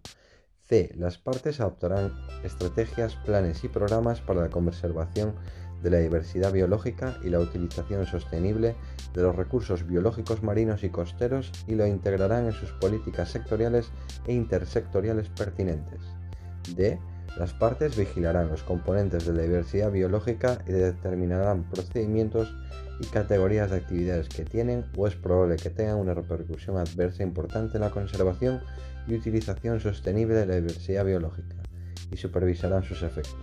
C. Las partes adoptarán estrategias, planes y programas para la conservación de la diversidad biológica y la utilización sostenible de los recursos biológicos marinos y costeros y lo integrarán en sus políticas sectoriales e intersectoriales pertinentes. D. Las partes vigilarán los componentes de la diversidad biológica y determinarán procedimientos y categorías de actividades que tienen o es probable que tengan una repercusión adversa importante en la conservación y utilización sostenible de la diversidad biológica y supervisarán sus efectos.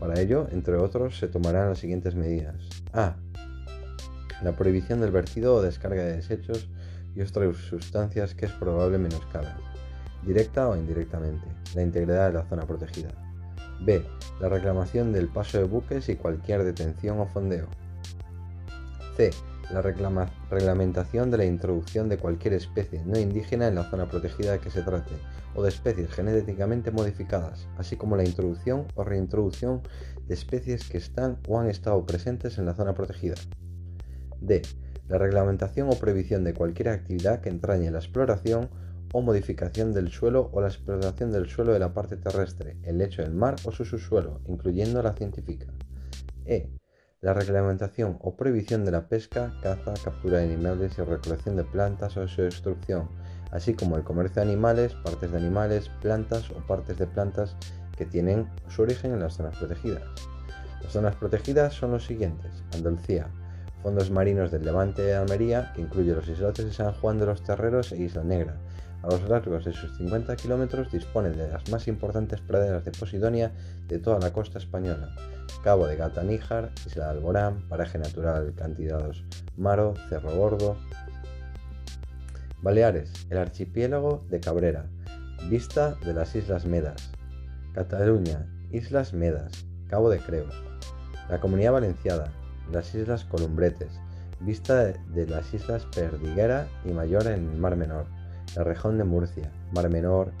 Para ello, entre otros, se tomarán las siguientes medidas. A. La prohibición del vertido o descarga de desechos y otras sustancias que es probable menoscaben, directa o indirectamente, la integridad de la zona protegida. B. La reclamación del paso de buques y cualquier detención o fondeo. C la reglamentación de la introducción de cualquier especie no indígena en la zona protegida de que se trate, o de especies genéticamente modificadas, así como la introducción o reintroducción de especies que están o han estado presentes en la zona protegida. D. La reglamentación o prohibición de cualquier actividad que entrañe la exploración o modificación del suelo o la exploración del suelo de la parte terrestre, el lecho del mar o su subsuelo, incluyendo la científica. E la reglamentación o prohibición de la pesca, caza, captura de animales y recolección de plantas o su destrucción, así como el comercio de animales, partes de animales, plantas o partes de plantas que tienen su origen en las zonas protegidas. Las zonas protegidas son los siguientes: Andalucía, fondos marinos del Levante de Almería, que incluye los islotes de San Juan de los Terreros e Isla Negra. A los largos de sus 50 kilómetros dispone de las más importantes praderas de Posidonia de toda la costa española. Cabo de Gata Níjar, Isla de Alborán, paraje natural Cantidados Maro, Cerro Gordo. Baleares, el archipiélago de Cabrera, vista de las Islas Medas. Cataluña, Islas Medas, Cabo de Creus. La Comunidad Valenciana, las Islas Columbretes, vista de las Islas Perdiguera y Mayor en el Mar Menor, la región de Murcia, Mar Menor,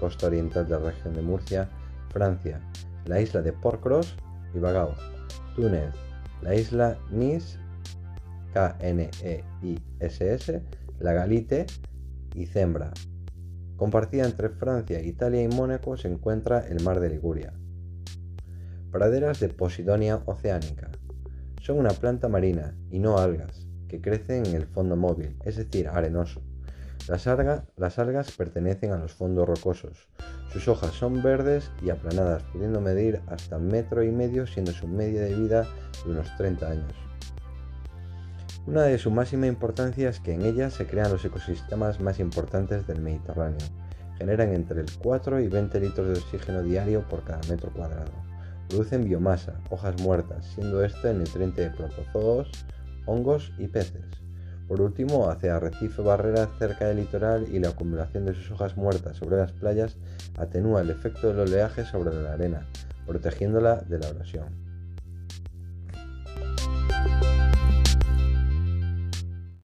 costa oriental de la región de Murcia, Francia, la isla de Porcros y Túnez, la isla Nis, K-N-E-I-S-S, la Galite y Zembra. Compartida entre Francia, Italia y Mónaco se encuentra el mar de Liguria. Praderas de Posidonia oceánica. Son una planta marina y no algas, que crecen en el fondo móvil, es decir, arenoso. Las, las, algas pertenecen a los fondos rocosos. Sus hojas son verdes y aplanadas, pudiendo medir hasta metro y medio, siendo su media de vida de unos 30 años. Una de su máxima importancia es que en ellas se crean los ecosistemas más importantes del Mediterráneo. Generan entre el 4 y 20 litros de oxígeno diario por cada metro cuadrado. Producen biomasa, hojas muertas, siendo este el nutriente de protozoos, hongos y peces. Por último, hacia arrecife barreras cerca del litoral y la acumulación de sus hojas muertas sobre las playas atenúa el efecto del oleaje sobre la arena, protegiéndola de la erosión.